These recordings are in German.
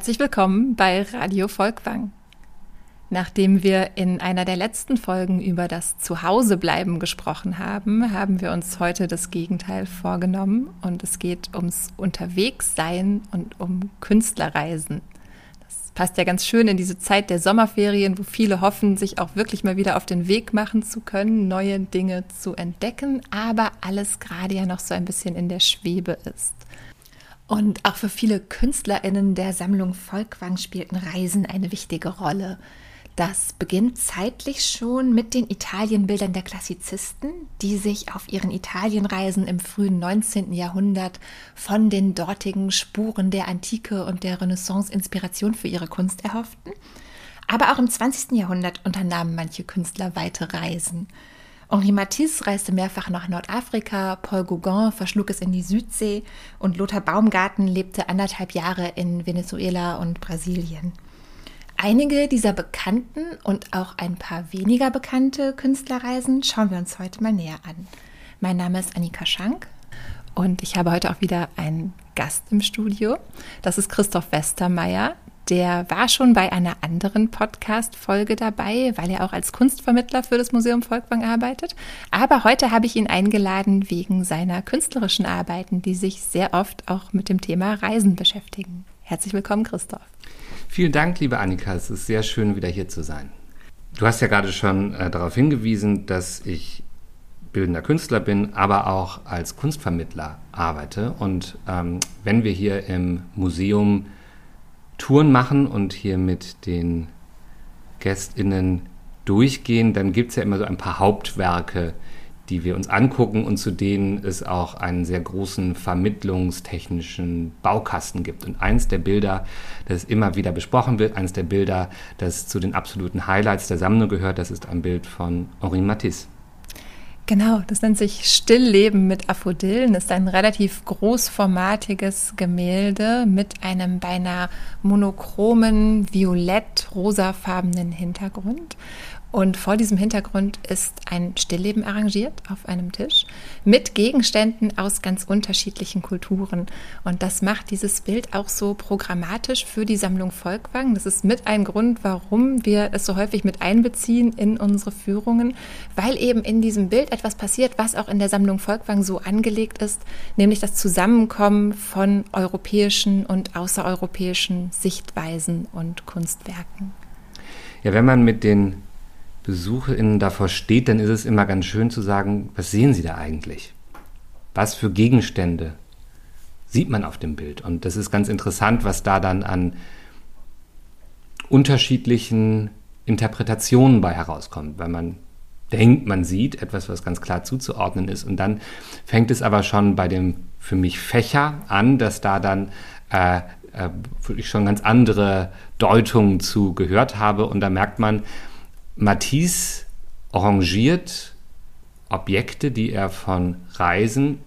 Herzlich willkommen bei Radio Volkwang. Nachdem wir in einer der letzten Folgen über das Zuhausebleiben gesprochen haben, haben wir uns heute das Gegenteil vorgenommen und es geht ums Unterwegssein und um Künstlerreisen. Das passt ja ganz schön in diese Zeit der Sommerferien, wo viele hoffen, sich auch wirklich mal wieder auf den Weg machen zu können, neue Dinge zu entdecken, aber alles gerade ja noch so ein bisschen in der Schwebe ist. Und auch für viele KünstlerInnen der Sammlung Volkwang spielten Reisen eine wichtige Rolle. Das beginnt zeitlich schon mit den Italienbildern der Klassizisten, die sich auf ihren Italienreisen im frühen 19. Jahrhundert von den dortigen Spuren der Antike und der Renaissance Inspiration für ihre Kunst erhofften. Aber auch im 20. Jahrhundert unternahmen manche Künstler weite Reisen. Henri Matisse reiste mehrfach nach Nordafrika, Paul Gauguin verschlug es in die Südsee und Lothar Baumgarten lebte anderthalb Jahre in Venezuela und Brasilien. Einige dieser bekannten und auch ein paar weniger bekannte Künstlerreisen schauen wir uns heute mal näher an. Mein Name ist Annika Schank und ich habe heute auch wieder einen Gast im Studio. Das ist Christoph Westermeier. Der war schon bei einer anderen Podcast-Folge dabei, weil er auch als Kunstvermittler für das Museum Volkwang arbeitet. Aber heute habe ich ihn eingeladen wegen seiner künstlerischen Arbeiten, die sich sehr oft auch mit dem Thema Reisen beschäftigen. Herzlich willkommen, Christoph. Vielen Dank, liebe Annika. Es ist sehr schön, wieder hier zu sein. Du hast ja gerade schon äh, darauf hingewiesen, dass ich bildender Künstler bin, aber auch als Kunstvermittler arbeite. Und ähm, wenn wir hier im Museum Touren machen und hier mit den GästInnen durchgehen, dann gibt es ja immer so ein paar Hauptwerke, die wir uns angucken und zu denen es auch einen sehr großen vermittlungstechnischen Baukasten gibt. Und eins der Bilder, das immer wieder besprochen wird, eins der Bilder, das zu den absoluten Highlights der Sammlung gehört, das ist ein Bild von Henri Matisse. Genau, das nennt sich Stillleben mit Aphodillen. Ist ein relativ großformatiges Gemälde mit einem beinahe monochromen, violett-rosafarbenen Hintergrund. Und vor diesem Hintergrund ist ein Stillleben arrangiert auf einem Tisch mit Gegenständen aus ganz unterschiedlichen Kulturen. Und das macht dieses Bild auch so programmatisch für die Sammlung Volkwang. Das ist mit ein Grund, warum wir es so häufig mit einbeziehen in unsere Führungen, weil eben in diesem Bild etwas passiert, was auch in der Sammlung Volkwang so angelegt ist, nämlich das Zusammenkommen von europäischen und außereuropäischen Sichtweisen und Kunstwerken. Ja, wenn man mit den BesucherInnen davor steht, dann ist es immer ganz schön zu sagen, was sehen Sie da eigentlich? Was für Gegenstände sieht man auf dem Bild? Und das ist ganz interessant, was da dann an unterschiedlichen Interpretationen bei herauskommt, weil man denkt, man sieht etwas, was ganz klar zuzuordnen ist. Und dann fängt es aber schon bei dem für mich Fächer an, dass da dann äh, äh, ich schon ganz andere Deutungen zu gehört habe. Und da merkt man, Matisse arrangiert Objekte, die er von Reisen,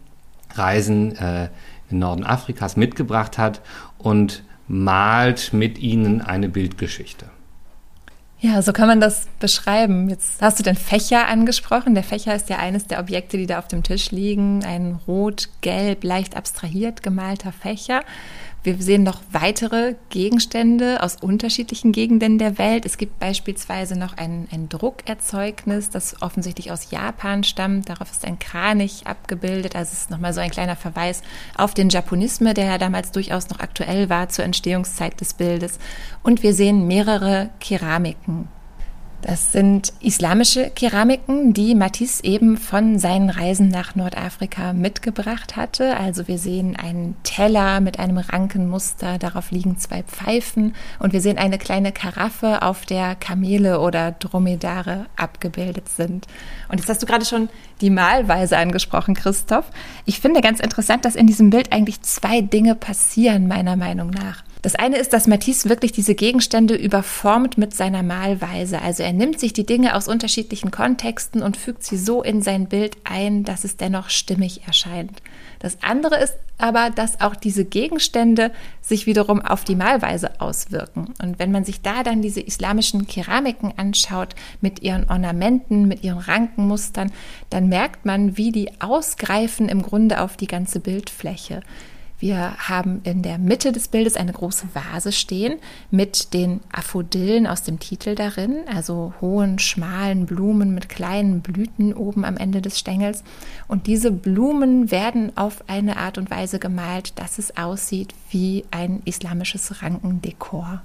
Reisen äh, im Norden Afrikas mitgebracht hat und malt mit ihnen eine Bildgeschichte. Ja, so kann man das beschreiben. Jetzt hast du den Fächer angesprochen. Der Fächer ist ja eines der Objekte, die da auf dem Tisch liegen. Ein rot-gelb, leicht abstrahiert gemalter Fächer. Wir sehen noch weitere Gegenstände aus unterschiedlichen Gegenden der Welt. Es gibt beispielsweise noch ein, ein Druckerzeugnis, das offensichtlich aus Japan stammt. Darauf ist ein Kranich abgebildet. Also es ist nochmal so ein kleiner Verweis auf den Japonisme, der ja damals durchaus noch aktuell war zur Entstehungszeit des Bildes. Und wir sehen mehrere Keramiken das sind islamische Keramiken, die Matisse eben von seinen Reisen nach Nordafrika mitgebracht hatte. Also wir sehen einen Teller mit einem Rankenmuster, darauf liegen zwei Pfeifen und wir sehen eine kleine Karaffe, auf der Kamele oder Dromedare abgebildet sind. Und jetzt hast du gerade schon die Malweise angesprochen, Christoph. Ich finde ganz interessant, dass in diesem Bild eigentlich zwei Dinge passieren, meiner Meinung nach. Das eine ist, dass Matisse wirklich diese Gegenstände überformt mit seiner Malweise. Also er nimmt sich die Dinge aus unterschiedlichen Kontexten und fügt sie so in sein Bild ein, dass es dennoch stimmig erscheint. Das andere ist aber, dass auch diese Gegenstände sich wiederum auf die Malweise auswirken. Und wenn man sich da dann diese islamischen Keramiken anschaut mit ihren Ornamenten, mit ihren Rankenmustern, dann merkt man, wie die ausgreifen im Grunde auf die ganze Bildfläche Wir haben in der Mitte des Bildes eine große Vase stehen mit den Aphodillen aus dem Titel darin, also hohen, schmalen Blumen mit kleinen Blüten oben am Ende des Stängels. Und diese Blumen werden auf eine Art und Weise gemalt, dass es aussieht wie ein islamisches Rankendekor.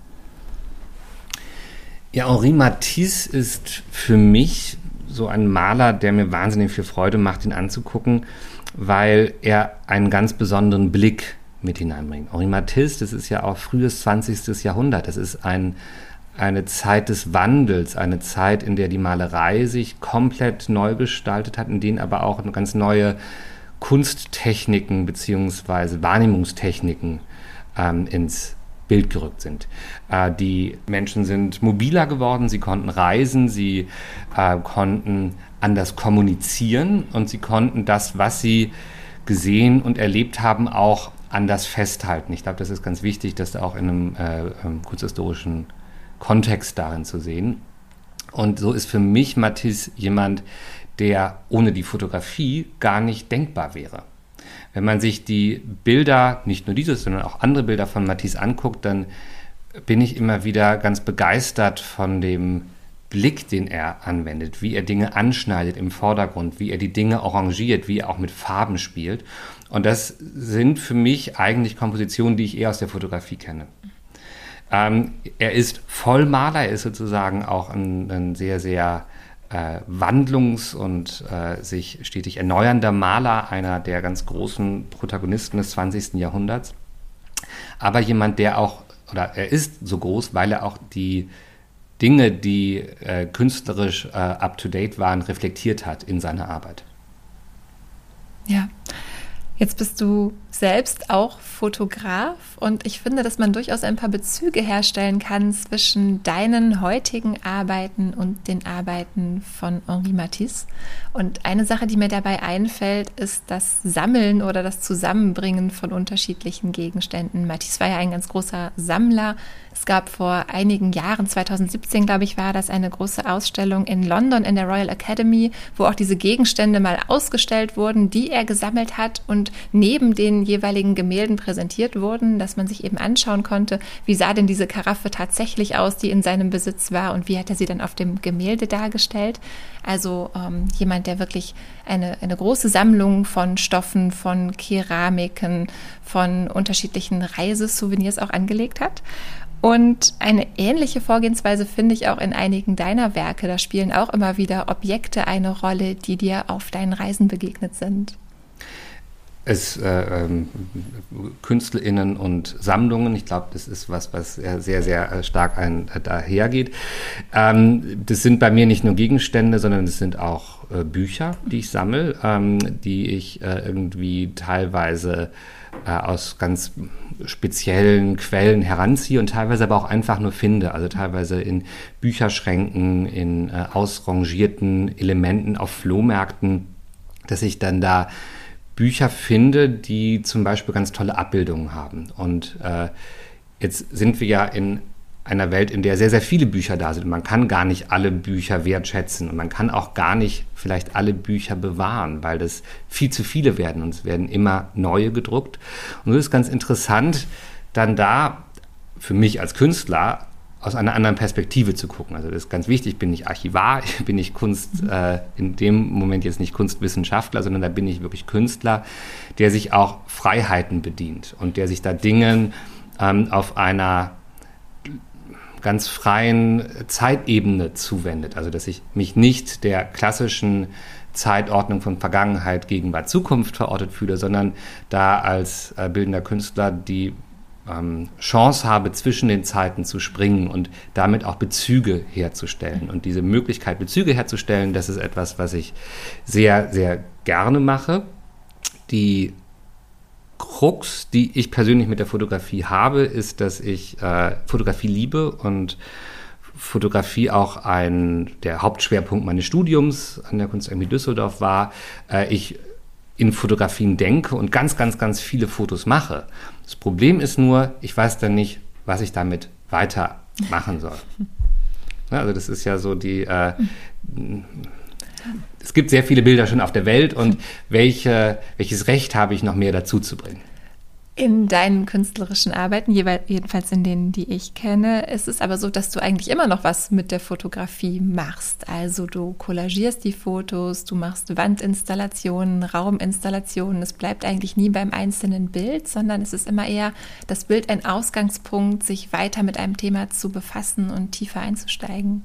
Ja, Henri Matisse ist für mich so ein Maler, der mir wahnsinnig viel Freude macht, ihn anzugucken, weil er einen ganz besonderen Blick mit hineinbringt. Henri Matisse, das ist ja auch frühes 20. Jahrhundert. Das ist ein, eine Zeit des Wandels, eine Zeit, in der die Malerei sich komplett neu gestaltet hat, in denen aber auch ganz neue Kunsttechniken bzw. Wahrnehmungstechniken ähm, ins Bild gerückt sind. Äh, die Menschen sind mobiler geworden, sie konnten reisen, sie äh, konnten anders kommunizieren und sie konnten das, was sie gesehen und erlebt haben, auch anders festhalten. Ich glaube, das ist ganz wichtig, das auch in einem äh, ähm, kurzhistorischen Kontext darin zu sehen. Und so ist für mich Matisse jemand, der ohne die Fotografie gar nicht denkbar wäre. Wenn man sich die Bilder, nicht nur dieses, sondern auch andere Bilder von Matisse anguckt, dann bin ich immer wieder ganz begeistert von dem Blick, den er anwendet, wie er Dinge anschneidet im Vordergrund, wie er die Dinge arrangiert, wie er auch mit Farben spielt. Und das sind für mich eigentlich Kompositionen, die ich eher aus der Fotografie kenne. Ähm, er ist Vollmaler, er ist sozusagen auch ein, ein sehr, sehr äh, wandlungs- und äh, sich stetig erneuernder Maler, einer der ganz großen Protagonisten des 20. Jahrhunderts. Aber jemand, der auch, oder er ist so groß, weil er auch die Dinge, die äh, künstlerisch äh, up-to-date waren, reflektiert hat in seiner Arbeit. Ja, Jetzt bist du selbst auch Fotograf und ich finde, dass man durchaus ein paar Bezüge herstellen kann zwischen deinen heutigen Arbeiten und den Arbeiten von Henri Matisse. Und eine Sache, die mir dabei einfällt, ist das Sammeln oder das Zusammenbringen von unterschiedlichen Gegenständen. Matisse war ja ein ganz großer Sammler. Es gab vor einigen Jahren, 2017 glaube ich, war das eine große Ausstellung in London in der Royal Academy, wo auch diese Gegenstände mal ausgestellt wurden, die er gesammelt hat und neben den jeweiligen Gemälden präsentiert wurden, dass man sich eben anschauen konnte, wie sah denn diese Karaffe tatsächlich aus, die in seinem Besitz war und wie hat er sie dann auf dem Gemälde dargestellt. Also ähm, jemand, der wirklich eine, eine große Sammlung von Stoffen, von Keramiken, von unterschiedlichen Reisesouvenirs auch angelegt hat. Und eine ähnliche Vorgehensweise finde ich auch in einigen deiner Werke. Da spielen auch immer wieder Objekte eine Rolle, die dir auf deinen Reisen begegnet sind es äh, ähm, KünstlerInnen und Sammlungen. Ich glaube, das ist was, was sehr, sehr äh, stark ein, äh, dahergeht. Ähm, das sind bei mir nicht nur Gegenstände, sondern es sind auch äh, Bücher, die ich sammle, ähm, die ich äh, irgendwie teilweise aus ganz speziellen Quellen heranziehe und teilweise aber auch einfach nur finde. Also teilweise in Bücherschränken, in ausrangierten Elementen auf Flohmärkten, dass ich dann da Bücher finde, die zum Beispiel ganz tolle Abbildungen haben. Und äh, jetzt sind wir ja in einer Welt, in der sehr, sehr viele Bücher da sind. Man kann gar nicht alle Bücher wertschätzen und man kann auch gar nicht vielleicht alle Bücher bewahren, weil das viel zu viele werden und es werden immer neue gedruckt. Und so ist ganz interessant, dann da für mich als Künstler aus einer anderen Perspektive zu gucken. Also das ist ganz wichtig, ich bin nicht Archivar, ich bin nicht Kunst, mhm. äh, in dem Moment jetzt nicht Kunstwissenschaftler, sondern da bin ich wirklich Künstler, der sich auch Freiheiten bedient und der sich da Dingen ähm, auf einer ganz freien Zeitebene zuwendet. Also dass ich mich nicht der klassischen Zeitordnung von Vergangenheit, Gegenwart, Zukunft verortet fühle, sondern da als äh, bildender Künstler die ähm, Chance habe, zwischen den Zeiten zu springen und damit auch Bezüge herzustellen. Und diese Möglichkeit, Bezüge herzustellen, das ist etwas, was ich sehr, sehr gerne mache. Die Krux, die ich persönlich mit der Fotografie habe, ist, dass ich äh, Fotografie liebe und Fotografie auch ein der Hauptschwerpunkt meines Studiums an der Kunstakademie Düsseldorf war. Äh, ich in Fotografien denke und ganz, ganz, ganz viele Fotos mache. Das Problem ist nur, ich weiß dann nicht, was ich damit weitermachen soll. also das ist ja so die, äh, es gibt sehr viele Bilder schon auf der Welt und welche, welches Recht habe ich noch mehr dazu zu bringen? In deinen künstlerischen Arbeiten, jedenfalls in denen, die ich kenne, ist es aber so, dass du eigentlich immer noch was mit der Fotografie machst. Also du kollagierst die Fotos, du machst Wandinstallationen, Rauminstallationen. Es bleibt eigentlich nie beim einzelnen Bild, sondern es ist immer eher das Bild ein Ausgangspunkt, sich weiter mit einem Thema zu befassen und tiefer einzusteigen.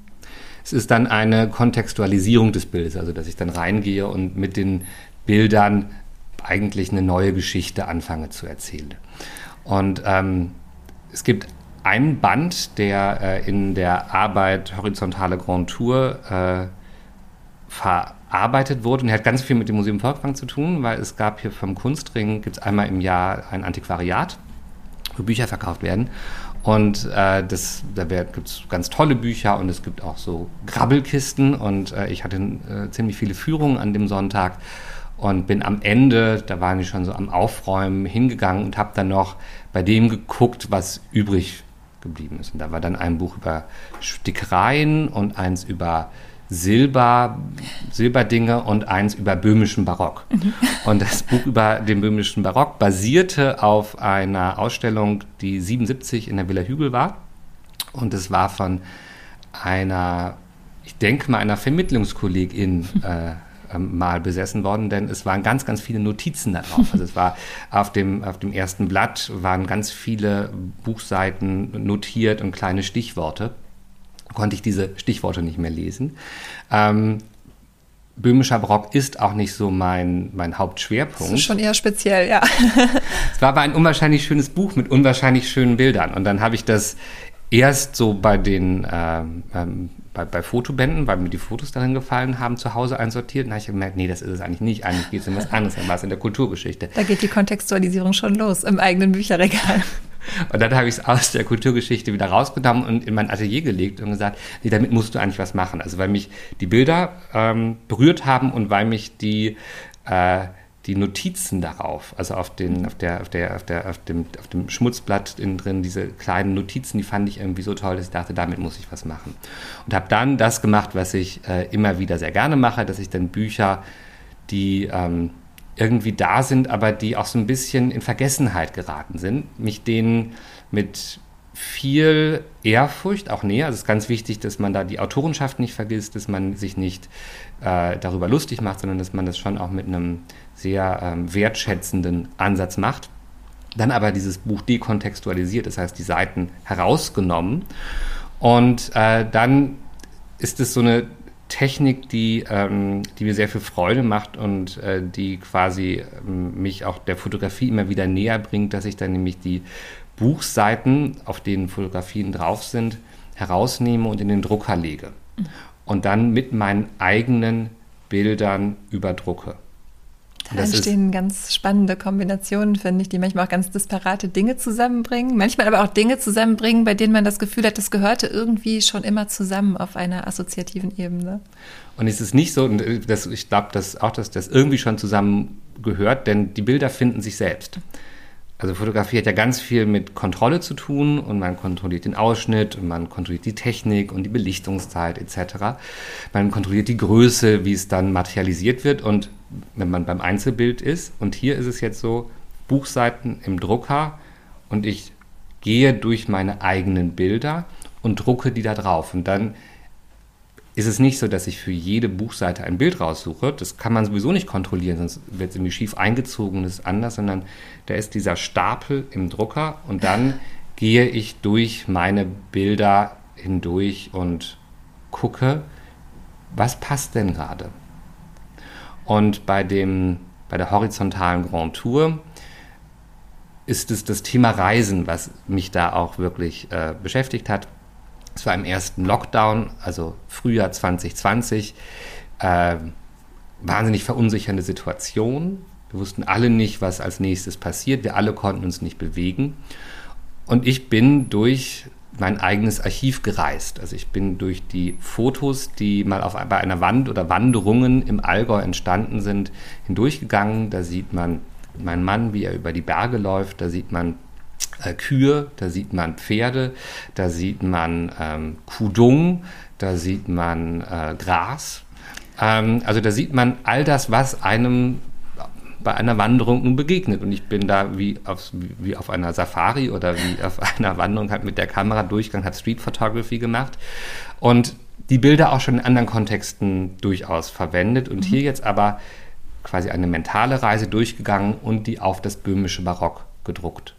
Es ist dann eine Kontextualisierung des Bildes, also dass ich dann reingehe und mit den Bildern eigentlich eine neue Geschichte anfange zu erzählen. Und ähm, es gibt einen Band, der äh, in der Arbeit Horizontale Grand Tour äh, verarbeitet wurde und hat ganz viel mit dem Museum Volkwang zu tun, weil es gab hier vom Kunstring, gibt es einmal im Jahr ein Antiquariat, wo Bücher verkauft werden. Und äh, das, da gibt es ganz tolle Bücher und es gibt auch so Grabbelkisten und äh, ich hatte äh, ziemlich viele Führungen an dem Sonntag und bin am Ende, da waren die schon so am Aufräumen, hingegangen und habe dann noch bei dem geguckt, was übrig geblieben ist. Und da war dann ein Buch über Stickereien und eins über Silber, Silberdinge und eins über böhmischen Barock. Mhm. Und das Buch über den böhmischen Barock basierte auf einer Ausstellung, die 77 in der Villa Hügel war. Und es war von einer, ich denke mal, einer Vermittlungskollegin äh, ähm, mal besessen worden, denn es waren ganz, ganz viele Notizen da drauf. Also es war auf dem, auf dem ersten Blatt waren ganz viele Buchseiten notiert und kleine Stichworte. Konnte ich diese Stichworte nicht mehr lesen. Ähm, Böhmischer Barock ist auch nicht so mein, mein Hauptschwerpunkt. Das ist schon eher speziell, ja. es war aber ein unwahrscheinlich schönes Buch mit unwahrscheinlich schönen Bildern. Und dann habe ich das erst so bei den ähm, ähm, bei, bei Fotobänden, weil mir die Fotos darin gefallen haben, zu Hause einsortiert. Und da habe ich gemerkt, nee, das ist es eigentlich nicht. Eigentlich geht es um was anderes, dann war es in der Kulturgeschichte. Da geht die Kontextualisierung schon los im eigenen Bücherregal. Und dann habe ich es aus der Kulturgeschichte wieder rausgenommen und in mein Atelier gelegt und gesagt, nee, damit musst du eigentlich was machen. Also weil mich die Bilder ähm, berührt haben und weil mich die äh, die Notizen darauf, also auf, den, auf, der, auf, der, auf, der, auf, dem, auf dem Schmutzblatt innen drin, diese kleinen Notizen, die fand ich irgendwie so toll, dass ich dachte, damit muss ich was machen. Und habe dann das gemacht, was ich äh, immer wieder sehr gerne mache, dass ich dann Bücher, die ähm, irgendwie da sind, aber die auch so ein bisschen in Vergessenheit geraten sind, mich denen mit viel Ehrfurcht auch näher. Also es ist ganz wichtig, dass man da die Autorenschaft nicht vergisst, dass man sich nicht äh, darüber lustig macht, sondern dass man das schon auch mit einem sehr ähm, wertschätzenden Ansatz macht. Dann aber dieses Buch dekontextualisiert, das heißt die Seiten herausgenommen. Und äh, dann ist es so eine Technik, die, ähm, die mir sehr viel Freude macht und äh, die quasi ähm, mich auch der Fotografie immer wieder näher bringt, dass ich dann nämlich die Buchseiten, auf denen Fotografien drauf sind, herausnehme und in den Drucker lege. Und dann mit meinen eigenen Bildern überdrucke. Da entstehen ganz spannende Kombinationen, finde ich, die manchmal auch ganz disparate Dinge zusammenbringen. Manchmal aber auch Dinge zusammenbringen, bei denen man das Gefühl hat, das gehörte irgendwie schon immer zusammen auf einer assoziativen Ebene. Und es ist nicht so, dass ich glaube, dass auch dass das irgendwie schon zusammengehört, denn die Bilder finden sich selbst. Also Fotografie hat ja ganz viel mit Kontrolle zu tun und man kontrolliert den Ausschnitt und man kontrolliert die Technik und die Belichtungszeit etc. Man kontrolliert die Größe, wie es dann materialisiert wird und wenn man beim Einzelbild ist und hier ist es jetzt so, Buchseiten im Drucker und ich gehe durch meine eigenen Bilder und drucke die da drauf und dann ist es nicht so, dass ich für jede Buchseite ein Bild raussuche. Das kann man sowieso nicht kontrollieren, sonst wird es irgendwie schief eingezogen und ist anders, sondern da ist dieser Stapel im Drucker und dann gehe ich durch meine Bilder hindurch und gucke, was passt denn gerade. Und bei, dem, bei der horizontalen Grand Tour ist es das Thema Reisen, was mich da auch wirklich äh, beschäftigt hat. Es war im ersten Lockdown, also Frühjahr 2020, äh, wahnsinnig verunsichernde Situation. Wir wussten alle nicht, was als nächstes passiert. Wir alle konnten uns nicht bewegen. Und ich bin durch mein eigenes Archiv gereist. Also ich bin durch die Fotos, die mal auf, bei einer Wand oder Wanderungen im Allgäu entstanden sind, hindurchgegangen. Da sieht man meinen Mann, wie er über die Berge läuft. Da sieht man äh, Kühe, da sieht man Pferde, da sieht man ähm, Kudung, da sieht man äh, Gras. Ähm, also da sieht man all das, was einem bei einer Wanderung nun begegnet. Und ich bin da wie auf, wie auf einer Safari oder wie auf einer Wanderung halt mit der Kamera durchgegangen, habe Street Photography gemacht und die Bilder auch schon in anderen Kontexten durchaus verwendet und mhm. hier jetzt aber quasi eine mentale Reise durchgegangen und die auf das böhmische Barock gedruckt.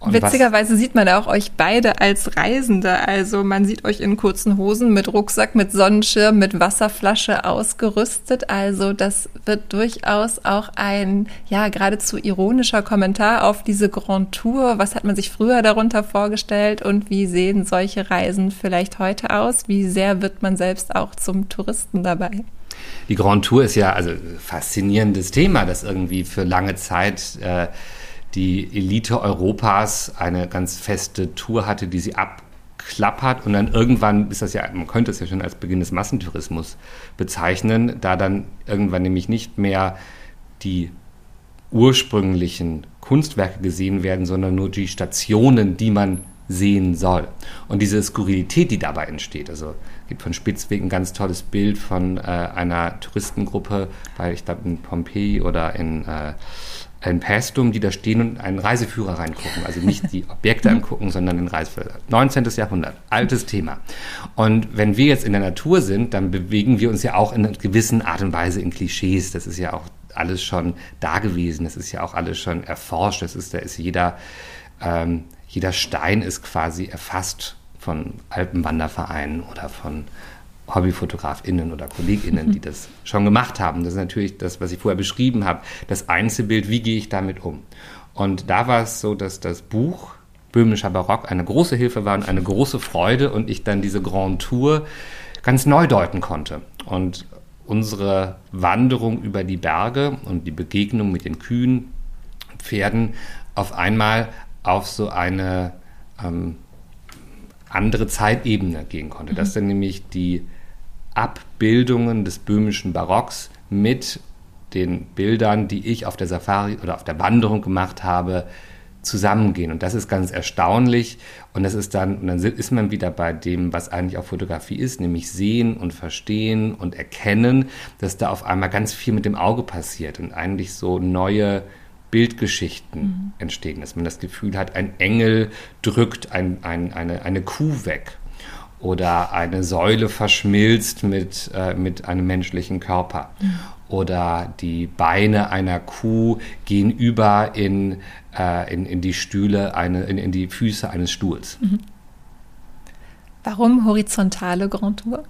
Und Witzigerweise sieht man auch euch beide als Reisende. Also man sieht euch in kurzen Hosen mit Rucksack, mit Sonnenschirm, mit Wasserflasche ausgerüstet. Also das wird durchaus auch ein, ja, geradezu ironischer Kommentar auf diese Grand Tour. Was hat man sich früher darunter vorgestellt und wie sehen solche Reisen vielleicht heute aus? Wie sehr wird man selbst auch zum Touristen dabei? Die Grand Tour ist ja also faszinierendes Thema, das irgendwie für lange Zeit äh, die Elite Europas eine ganz feste Tour hatte, die sie abklappert und dann irgendwann ist das ja, man könnte es ja schon als Beginn des Massentourismus bezeichnen, da dann irgendwann nämlich nicht mehr die ursprünglichen Kunstwerke gesehen werden, sondern nur die Stationen, die man sehen soll. Und diese Skurrilität, die dabei entsteht, also gibt von Spitzweg ein ganz tolles Bild von äh, einer Touristengruppe, weil ich glaube in Pompeji oder in äh, ein Pästum, die da stehen und einen Reiseführer reingucken. Also nicht die Objekte angucken, sondern den Reiseführer. 19. Jahrhundert, altes Thema. Und wenn wir jetzt in der Natur sind, dann bewegen wir uns ja auch in einer gewissen Art und Weise in Klischees. Das ist ja auch alles schon da gewesen. Das ist ja auch alles schon erforscht. Das ist, da ist jeder, ähm, jeder Stein ist quasi erfasst von Alpenwandervereinen oder von HobbyfotografInnen oder KollegInnen, die das schon gemacht haben. Das ist natürlich das, was ich vorher beschrieben habe, das Einzelbild, wie gehe ich damit um? Und da war es so, dass das Buch Böhmischer Barock eine große Hilfe war und eine große Freude und ich dann diese Grand Tour ganz neu deuten konnte. Und unsere Wanderung über die Berge und die Begegnung mit den Kühen, Pferden auf einmal auf so eine ähm, andere Zeitebene gehen konnte. Mhm. Dass dann nämlich die Abbildungen des böhmischen Barocks mit den Bildern, die ich auf der Safari oder auf der Wanderung gemacht habe, zusammengehen. Und das ist ganz erstaunlich. Und das ist dann, und dann ist man wieder bei dem, was eigentlich auch Fotografie ist, nämlich sehen und verstehen und erkennen, dass da auf einmal ganz viel mit dem Auge passiert und eigentlich so neue Bildgeschichten mhm. entstehen, dass man das Gefühl hat, ein Engel drückt ein, ein, eine, eine Kuh weg oder eine Säule verschmilzt mit, äh, mit einem menschlichen Körper. Mhm. Oder die Beine einer Kuh gehen über in, äh, in, in die Stühle, eine, in, in die Füße eines Stuhls. Mhm. Warum horizontale Grand Tour?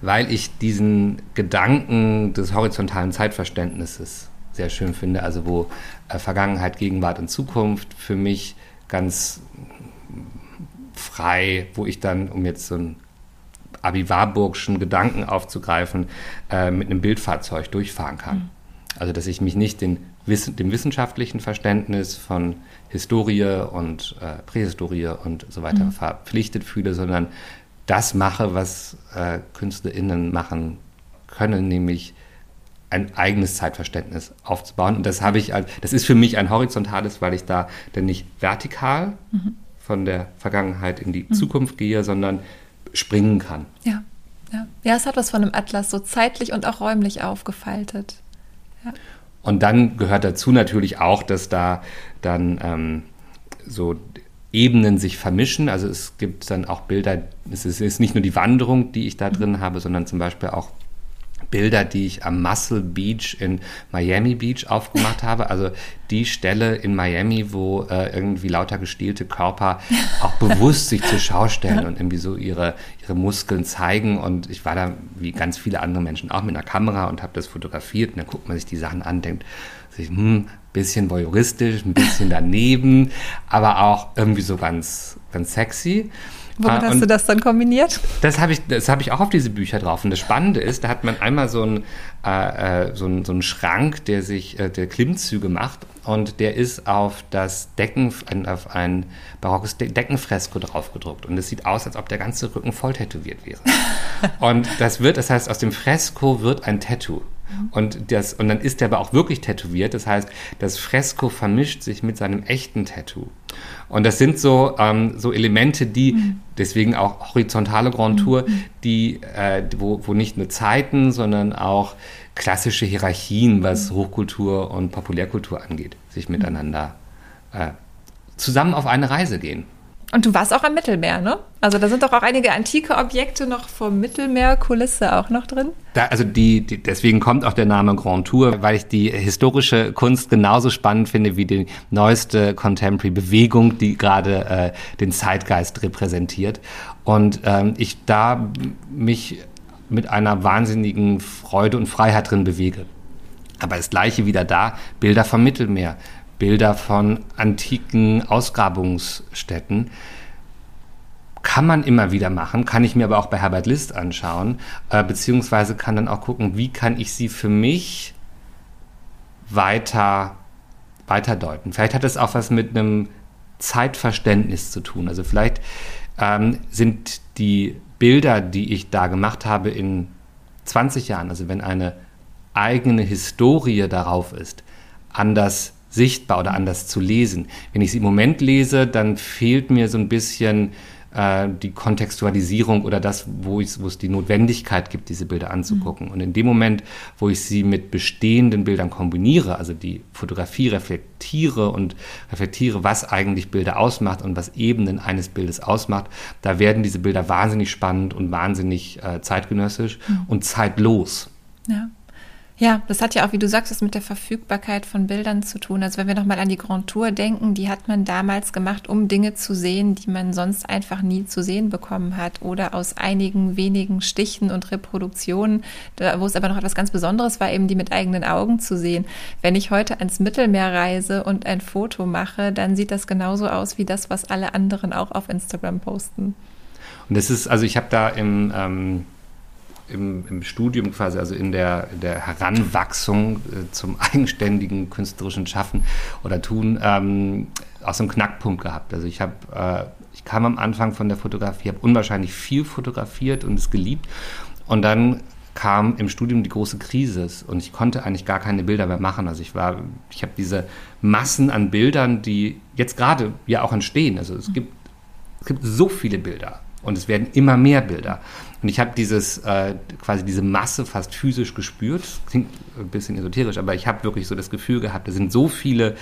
Weil ich diesen Gedanken des horizontalen Zeitverständnisses sehr schön finde, also wo äh, Vergangenheit, Gegenwart und Zukunft für mich ganz frei, wo ich dann, um jetzt so einen Abi-Warburgschen Gedanken aufzugreifen, äh, mit einem Bildfahrzeug durchfahren kann. Mhm. Also dass ich mich nicht den, dem wissenschaftlichen Verständnis von Historie und äh, Prähistorie und so weiter mhm. verpflichtet fühle, sondern das mache, was äh, KünstlerInnen machen können, nämlich ein eigenes Zeitverständnis aufzubauen. Und das habe ich, das ist für mich ein horizontales, weil ich da dann nicht vertikal mhm von der Vergangenheit in die mhm. Zukunft gehe, sondern springen kann. Ja. ja. Ja, es hat was von einem Atlas, so zeitlich und auch räumlich aufgefaltet. Ja. Und dann gehört dazu natürlich auch, dass da dann ähm, so Ebenen sich vermischen. Also es gibt dann auch Bilder, es ist, nicht nur die Wanderung, die ich da mhm. drin habe, sondern zum Beispiel auch Bilder, die ich am Muscle Beach in Miami Beach aufgemacht habe. Also die Stelle in Miami, wo äh, irgendwie lauter gestielte Körper auch bewusst sich zur Schau stellen und irgendwie so ihre, ihre Muskeln zeigen. Und ich war da wie ganz viele andere Menschen auch mit einer Kamera und habe das fotografiert. Und dann guckt man sich die Sachen an, denkt sich, hm, bisschen voyeuristisch, ein bisschen daneben, aber auch irgendwie so ganz, ganz sexy. Womit ah, hast du das dann kombiniert? Das habe ich, hab ich auch auf diese Bücher drauf. Und das Spannende ist, da hat man einmal so einen, äh, äh, so einen, so einen Schrank, der sich äh, der Klimmzüge macht. Und der ist auf das Decken, auf ein barockes De Deckenfresko draufgedruckt. Und es sieht aus, als ob der ganze Rücken voll tätowiert wäre. und das wird, das heißt, aus dem Fresko wird ein Tattoo. Und, das, und dann ist der aber auch wirklich tätowiert. Das heißt, das Fresko vermischt sich mit seinem echten Tattoo. Und das sind so, ähm, so Elemente, die, mhm. deswegen auch horizontale Grand Tour, mhm. die, äh, wo, wo nicht nur Zeiten, sondern auch klassische Hierarchien, was mhm. Hochkultur und Populärkultur angeht, sich miteinander äh, zusammen auf eine Reise gehen. Und du warst auch am Mittelmeer, ne? Also da sind doch auch einige antike Objekte noch vom Mittelmeerkulisse auch noch drin. Da, also die, die, deswegen kommt auch der Name Grand Tour, weil ich die historische Kunst genauso spannend finde wie die neueste Contemporary Bewegung, die gerade äh, den Zeitgeist repräsentiert. Und ähm, ich da mich mit einer wahnsinnigen Freude und Freiheit drin bewege. Aber das Gleiche wieder da, Bilder vom Mittelmeer. Bilder von antiken Ausgrabungsstätten. Kann man immer wieder machen, kann ich mir aber auch bei Herbert List anschauen, äh, beziehungsweise kann dann auch gucken, wie kann ich sie für mich weiter, weiterdeuten. Vielleicht hat es auch was mit einem Zeitverständnis zu tun. Also vielleicht ähm, sind die Bilder, die ich da gemacht habe in 20 Jahren, also wenn eine eigene Historie darauf ist, anders sichtbar oder anders zu lesen. Wenn ich sie im Moment lese, dann fehlt mir so ein bisschen äh, die Kontextualisierung oder das, wo, ich, wo es die Notwendigkeit gibt, diese Bilder anzugucken. Mhm. Und in dem Moment, wo ich sie mit bestehenden Bildern kombiniere, also die Fotografie reflektiere und reflektiere, was eigentlich Bilder ausmacht und was Ebenen eines Bildes ausmacht, da werden diese Bilder wahnsinnig spannend und wahnsinnig äh, zeitgenössisch mhm. und zeitlos. Ja. Ja, das hat ja auch, wie du sagst, das mit der Verfügbarkeit von Bildern zu tun. Also wenn wir nochmal an die Grand Tour denken, die hat man damals gemacht, um Dinge zu sehen, die man sonst einfach nie zu sehen bekommen hat oder aus einigen wenigen Stichen und Reproduktionen, wo es aber noch etwas ganz Besonderes war, eben die mit eigenen Augen zu sehen. Wenn ich heute ans Mittelmeer reise und ein Foto mache, dann sieht das genauso aus wie das, was alle anderen auch auf Instagram posten. Und das ist, also ich habe da im ähm im, im, Studium quasi, also in der, der Heranwachsung äh, zum eigenständigen künstlerischen Schaffen oder Tun, ähm, auch so einen Knackpunkt gehabt. Also ich habe, äh, ich kam am Anfang von der Fotografie, habe unwahrscheinlich viel fotografiert und es geliebt. Und dann kam im Studium die große Krise und ich konnte eigentlich gar keine Bilder mehr machen. Also ich war, ich habe diese Massen an Bildern, die jetzt gerade ja auch entstehen. Also es gibt, es gibt so viele Bilder und es werden immer mehr Bilder. Und ich habe dieses äh, quasi diese Masse fast physisch gespürt. Klingt ein bisschen esoterisch, aber ich habe wirklich so das Gefühl gehabt, da sind so viele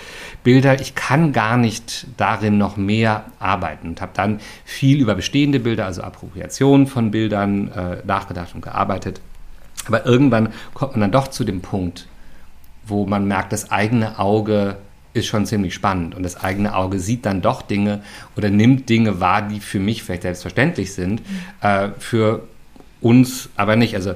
Bilder, ich kann gar nicht darin noch mehr arbeiten. Und habe dann viel über bestehende Bilder, also Appropriation von Bildern, äh, nachgedacht und gearbeitet. Aber irgendwann kommt man dann doch zu dem Punkt, wo man merkt, das eigene Auge ist schon ziemlich spannend. Und das eigene Auge sieht dann doch Dinge oder nimmt Dinge wahr, die für mich vielleicht selbstverständlich sind, mhm. äh, für uns aber nicht. Also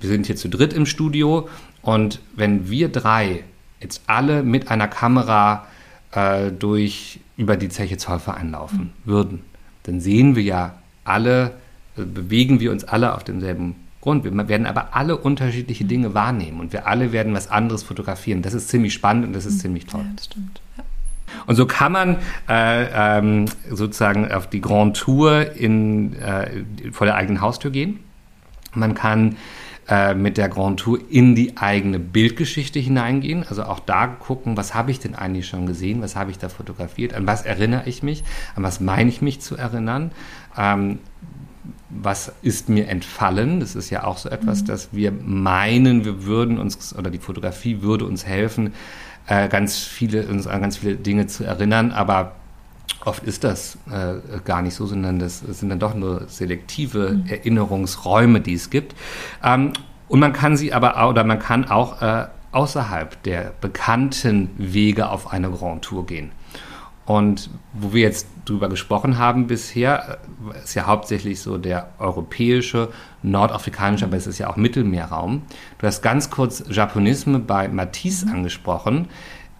wir sind hier zu dritt im Studio und wenn wir drei jetzt alle mit einer Kamera äh, durch über die Zeche Zollverein laufen mhm. würden, dann sehen wir ja alle, äh, bewegen wir uns alle auf demselben Grund. Wir werden aber alle unterschiedliche Dinge wahrnehmen und wir alle werden was anderes fotografieren. Das ist ziemlich spannend und das ist mhm. ziemlich toll. Ja, das stimmt. Und so kann man äh, ähm, sozusagen auf die Grand Tour in, äh, vor der eigenen Haustür gehen. Man kann äh, mit der Grand Tour in die eigene Bildgeschichte hineingehen. Also auch da gucken, was habe ich denn eigentlich schon gesehen, was habe ich da fotografiert, an was erinnere ich mich, an was meine ich mich zu erinnern. Ähm, was ist mir entfallen? Das ist ja auch so etwas, mhm. dass wir meinen, wir würden uns, oder die Fotografie würde uns helfen, äh, ganz viele, uns an ganz viele Dinge zu erinnern, aber oft ist das äh, gar nicht so, sondern das, sind dann doch nur selektive mhm. Erinnerungsräume, die es gibt. Ähm, und man kann sie aber, oder man kann auch äh, außerhalb der bekannten Wege auf eine Grand Tour gehen. Und wo wir jetzt drüber gesprochen haben bisher, äh, ist ja hauptsächlich so der europäische, nordafrikanische, aber es ist ja auch Mittelmeerraum. Du hast ganz kurz Japonisme bei Matisse mhm. angesprochen.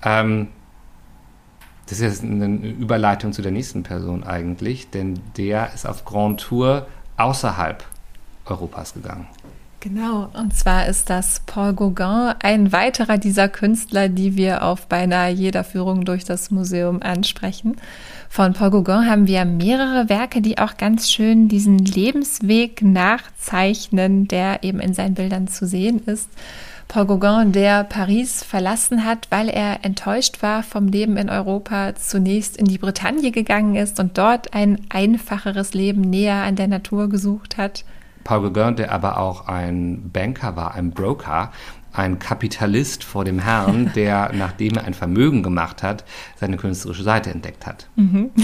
Ähm, das ist eine Überleitung zu der nächsten Person eigentlich, denn der ist auf Grand Tour außerhalb Europas gegangen. Genau, und zwar ist das Paul Gauguin, ein weiterer dieser Künstler, die wir auf beinahe jeder Führung durch das Museum ansprechen. Von Paul Gauguin haben wir mehrere Werke, die auch ganz schön diesen Lebensweg nachzeichnen, der eben in seinen Bildern zu sehen ist. Paul Gauguin, der Paris verlassen hat, weil er enttäuscht war vom Leben in Europa, zunächst in die Bretagne gegangen ist und dort ein einfacheres Leben näher an der Natur gesucht hat. Paul Gauguin, der aber auch ein Banker war, ein Broker, ein Kapitalist vor dem Herrn, der, nachdem er ein Vermögen gemacht hat, seine künstlerische Seite entdeckt hat. Mhm.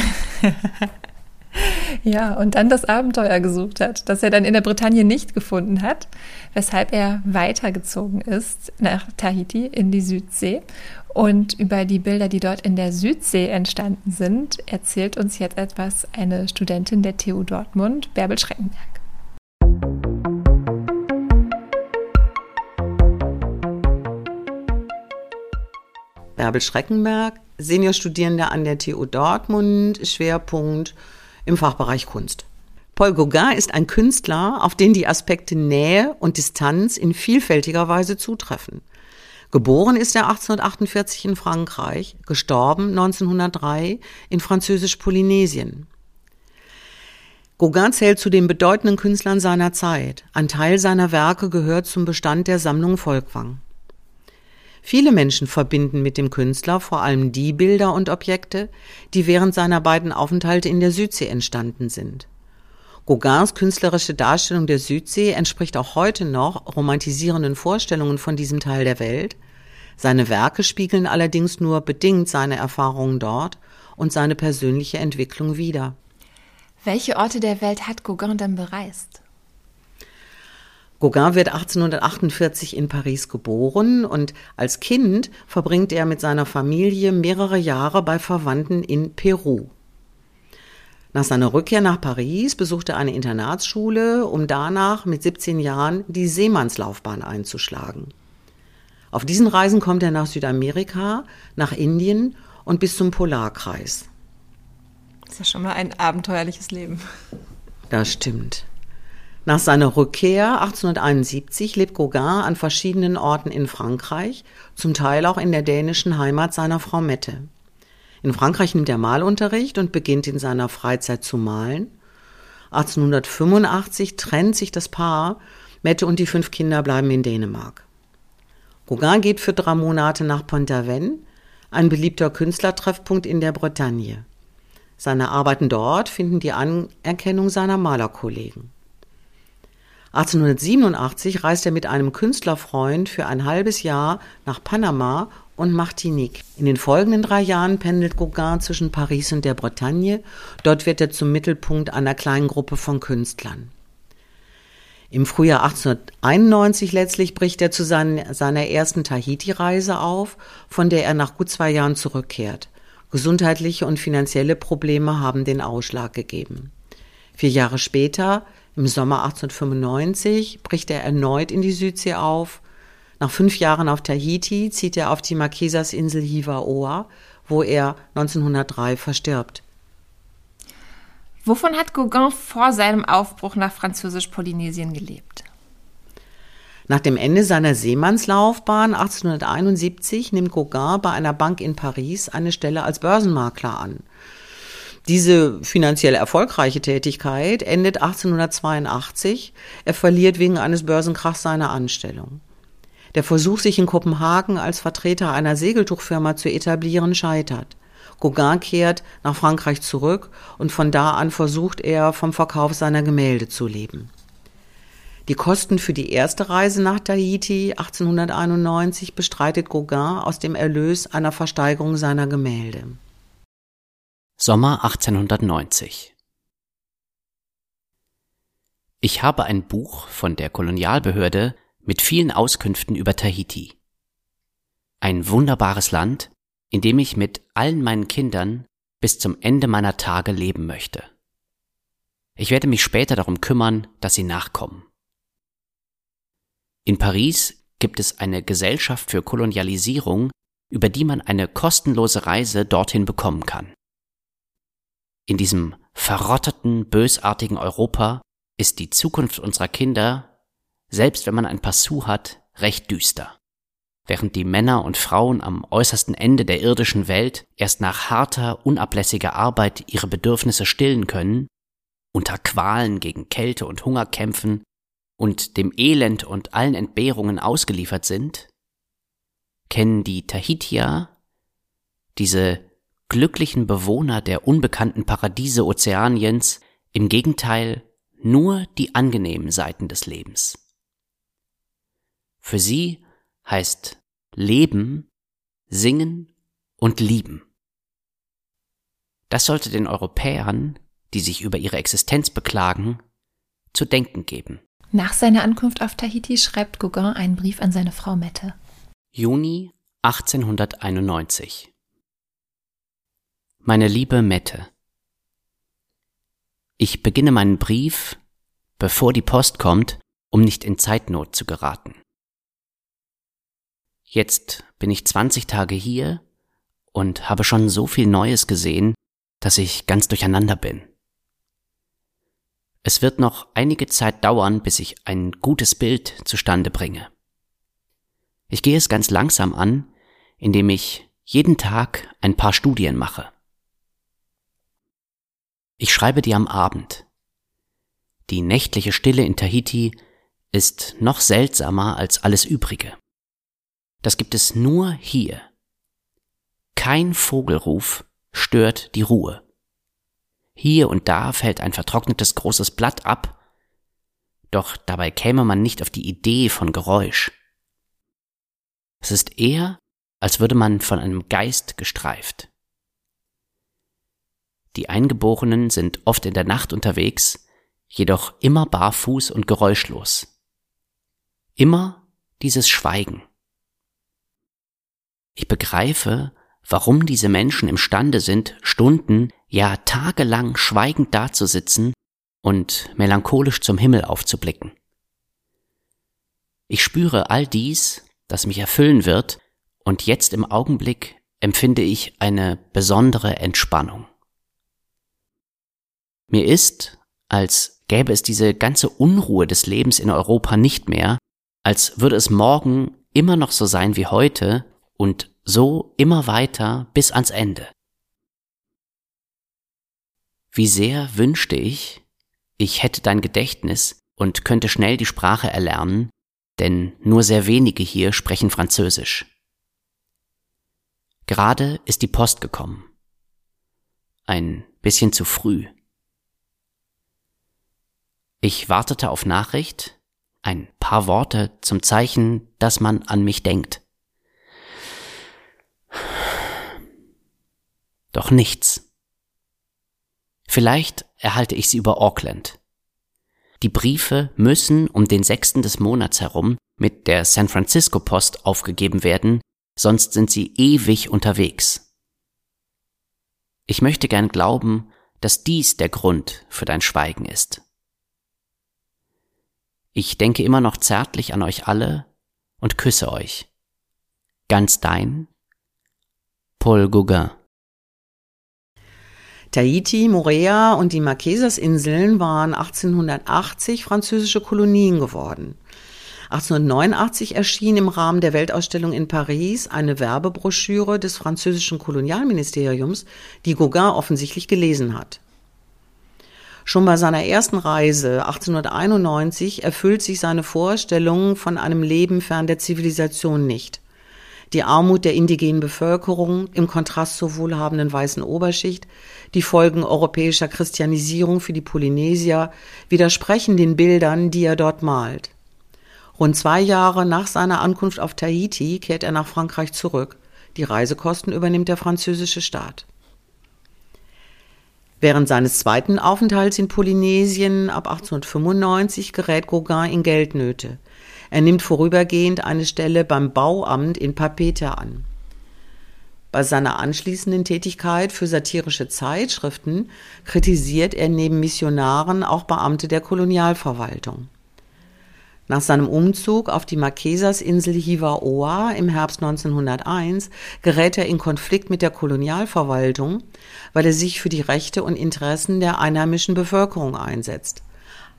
Ja, und dann das Abenteuer gesucht hat, das er dann in der Bretagne nicht gefunden hat, weshalb er weitergezogen ist nach Tahiti in die Südsee. Und über die Bilder, die dort in der Südsee entstanden sind, erzählt uns jetzt etwas eine Studentin der TU Dortmund, Bärbel Schreckenberg. Bärbel Schreckenberg, Seniorstudierende an der TU Dortmund, Schwerpunkt im Fachbereich Kunst. Paul Gauguin ist ein Künstler, auf den die Aspekte Nähe und Distanz in vielfältiger Weise zutreffen. Geboren ist er 1848 in Frankreich, gestorben 1903 in französisch-Polynesien. Gauguin zählt zu den bedeutenden Künstlern seiner Zeit. Ein Teil seiner Werke gehört zum Bestand der Sammlung Volkwang. Viele Menschen verbinden mit dem Künstler vor allem die Bilder und Objekte, die während seiner beiden Aufenthalte in der Südsee entstanden sind. Gauguins künstlerische Darstellung der Südsee entspricht auch heute noch romantisierenden Vorstellungen von diesem Teil der Welt. Seine Werke spiegeln allerdings nur bedingt seine Erfahrungen dort und seine persönliche Entwicklung wider. Welche Orte der Welt hat Gauguin denn bereist? Gauguin wird 1848 in Paris geboren und als Kind verbringt er mit seiner Familie mehrere Jahre bei Verwandten in Peru. Nach seiner Rückkehr nach Paris besucht er eine Internatsschule, um danach mit 17 Jahren die Seemannslaufbahn einzuschlagen. Auf diesen Reisen kommt er nach Südamerika, nach Indien und bis zum Polarkreis. Das ist ja schon mal ein abenteuerliches Leben. Das stimmt. Nach seiner Rückkehr 1871 lebt Gauguin an verschiedenen Orten in Frankreich, zum Teil auch in der dänischen Heimat seiner Frau Mette. In Frankreich nimmt er Malunterricht und beginnt in seiner Freizeit zu malen. 1885 trennt sich das Paar, Mette und die fünf Kinder bleiben in Dänemark. Gauguin geht für drei Monate nach Pont-Aven, ein beliebter Künstlertreffpunkt in der Bretagne. Seine Arbeiten dort finden die Anerkennung seiner Malerkollegen. 1887 reist er mit einem Künstlerfreund für ein halbes Jahr nach Panama und Martinique. In den folgenden drei Jahren pendelt Gauguin zwischen Paris und der Bretagne. Dort wird er zum Mittelpunkt einer kleinen Gruppe von Künstlern. Im Frühjahr 1891 letztlich bricht er zu seinen, seiner ersten Tahiti-Reise auf, von der er nach gut zwei Jahren zurückkehrt. Gesundheitliche und finanzielle Probleme haben den Ausschlag gegeben. Vier Jahre später im Sommer 1895 bricht er erneut in die Südsee auf. Nach fünf Jahren auf Tahiti zieht er auf die Marquesasinsel Hivaoa, wo er 1903 verstirbt. Wovon hat Gauguin vor seinem Aufbruch nach Französisch-Polynesien gelebt? Nach dem Ende seiner Seemannslaufbahn 1871 nimmt Gauguin bei einer Bank in Paris eine Stelle als Börsenmakler an. Diese finanziell erfolgreiche Tätigkeit endet 1882. Er verliert wegen eines Börsenkrachs seine Anstellung. Der Versuch, sich in Kopenhagen als Vertreter einer Segeltuchfirma zu etablieren, scheitert. Gauguin kehrt nach Frankreich zurück und von da an versucht er, vom Verkauf seiner Gemälde zu leben. Die Kosten für die erste Reise nach Tahiti 1891 bestreitet Gauguin aus dem Erlös einer Versteigerung seiner Gemälde. Sommer 1890 Ich habe ein Buch von der Kolonialbehörde mit vielen Auskünften über Tahiti. Ein wunderbares Land, in dem ich mit allen meinen Kindern bis zum Ende meiner Tage leben möchte. Ich werde mich später darum kümmern, dass sie nachkommen. In Paris gibt es eine Gesellschaft für Kolonialisierung, über die man eine kostenlose Reise dorthin bekommen kann. In diesem verrotteten, bösartigen Europa ist die Zukunft unserer Kinder, selbst wenn man ein Passou hat, recht düster. Während die Männer und Frauen am äußersten Ende der irdischen Welt erst nach harter, unablässiger Arbeit ihre Bedürfnisse stillen können, unter Qualen gegen Kälte und Hunger kämpfen und dem Elend und allen Entbehrungen ausgeliefert sind, kennen die Tahitier, diese glücklichen Bewohner der unbekannten Paradiese Ozeaniens, im Gegenteil nur die angenehmen Seiten des Lebens. Für sie heißt Leben, Singen und Lieben. Das sollte den Europäern, die sich über ihre Existenz beklagen, zu denken geben. Nach seiner Ankunft auf Tahiti schreibt Gauguin einen Brief an seine Frau Mette. Juni 1891 Meine liebe Mette, ich beginne meinen Brief, bevor die Post kommt, um nicht in Zeitnot zu geraten. Jetzt bin ich 20 Tage hier und habe schon so viel Neues gesehen, dass ich ganz durcheinander bin. Es wird noch einige Zeit dauern, bis ich ein gutes Bild zustande bringe. Ich gehe es ganz langsam an, indem ich jeden Tag ein paar Studien mache. Ich schreibe dir am Abend. Die nächtliche Stille in Tahiti ist noch seltsamer als alles Übrige. Das gibt es nur hier. Kein Vogelruf stört die Ruhe. Hier und da fällt ein vertrocknetes großes Blatt ab, doch dabei käme man nicht auf die Idee von Geräusch. Es ist eher, als würde man von einem Geist gestreift. Die Eingeborenen sind oft in der Nacht unterwegs, jedoch immer barfuß und geräuschlos. Immer dieses Schweigen. Ich begreife, warum diese Menschen imstande sind, Stunden, ja tagelang schweigend dazusitzen und melancholisch zum Himmel aufzublicken. Ich spüre all dies, das mich erfüllen wird, und jetzt im Augenblick empfinde ich eine besondere Entspannung. Mir ist, als gäbe es diese ganze Unruhe des Lebens in Europa nicht mehr, als würde es morgen immer noch so sein wie heute und so immer weiter bis ans Ende. Wie sehr wünschte ich, ich hätte dein Gedächtnis und könnte schnell die Sprache erlernen, denn nur sehr wenige hier sprechen Französisch. Gerade ist die Post gekommen. Ein bisschen zu früh. Ich wartete auf Nachricht, ein paar Worte zum Zeichen, dass man an mich denkt. Doch nichts. Vielleicht erhalte ich sie über Auckland. Die Briefe müssen um den sechsten des Monats herum mit der San Francisco Post aufgegeben werden, sonst sind sie ewig unterwegs. Ich möchte gern glauben, dass dies der Grund für dein Schweigen ist. Ich denke immer noch zärtlich an euch alle und küsse euch. Ganz dein Paul Gauguin Tahiti, Morea und die Marquesas-Inseln waren 1880 französische Kolonien geworden. 1889 erschien im Rahmen der Weltausstellung in Paris eine Werbebroschüre des französischen Kolonialministeriums, die Gauguin offensichtlich gelesen hat. Schon bei seiner ersten Reise 1891 erfüllt sich seine Vorstellung von einem Leben fern der Zivilisation nicht. Die Armut der indigenen Bevölkerung im Kontrast zur wohlhabenden weißen Oberschicht, die Folgen europäischer Christianisierung für die Polynesier widersprechen den Bildern, die er dort malt. Rund zwei Jahre nach seiner Ankunft auf Tahiti kehrt er nach Frankreich zurück. Die Reisekosten übernimmt der französische Staat. Während seines zweiten Aufenthalts in Polynesien ab 1895 gerät Gauguin in Geldnöte. Er nimmt vorübergehend eine Stelle beim Bauamt in Papete an. Bei seiner anschließenden Tätigkeit für satirische Zeitschriften kritisiert er neben Missionaren auch Beamte der Kolonialverwaltung. Nach seinem Umzug auf die Marquesas-Insel Hivaoa im Herbst 1901 gerät er in Konflikt mit der Kolonialverwaltung, weil er sich für die Rechte und Interessen der einheimischen Bevölkerung einsetzt.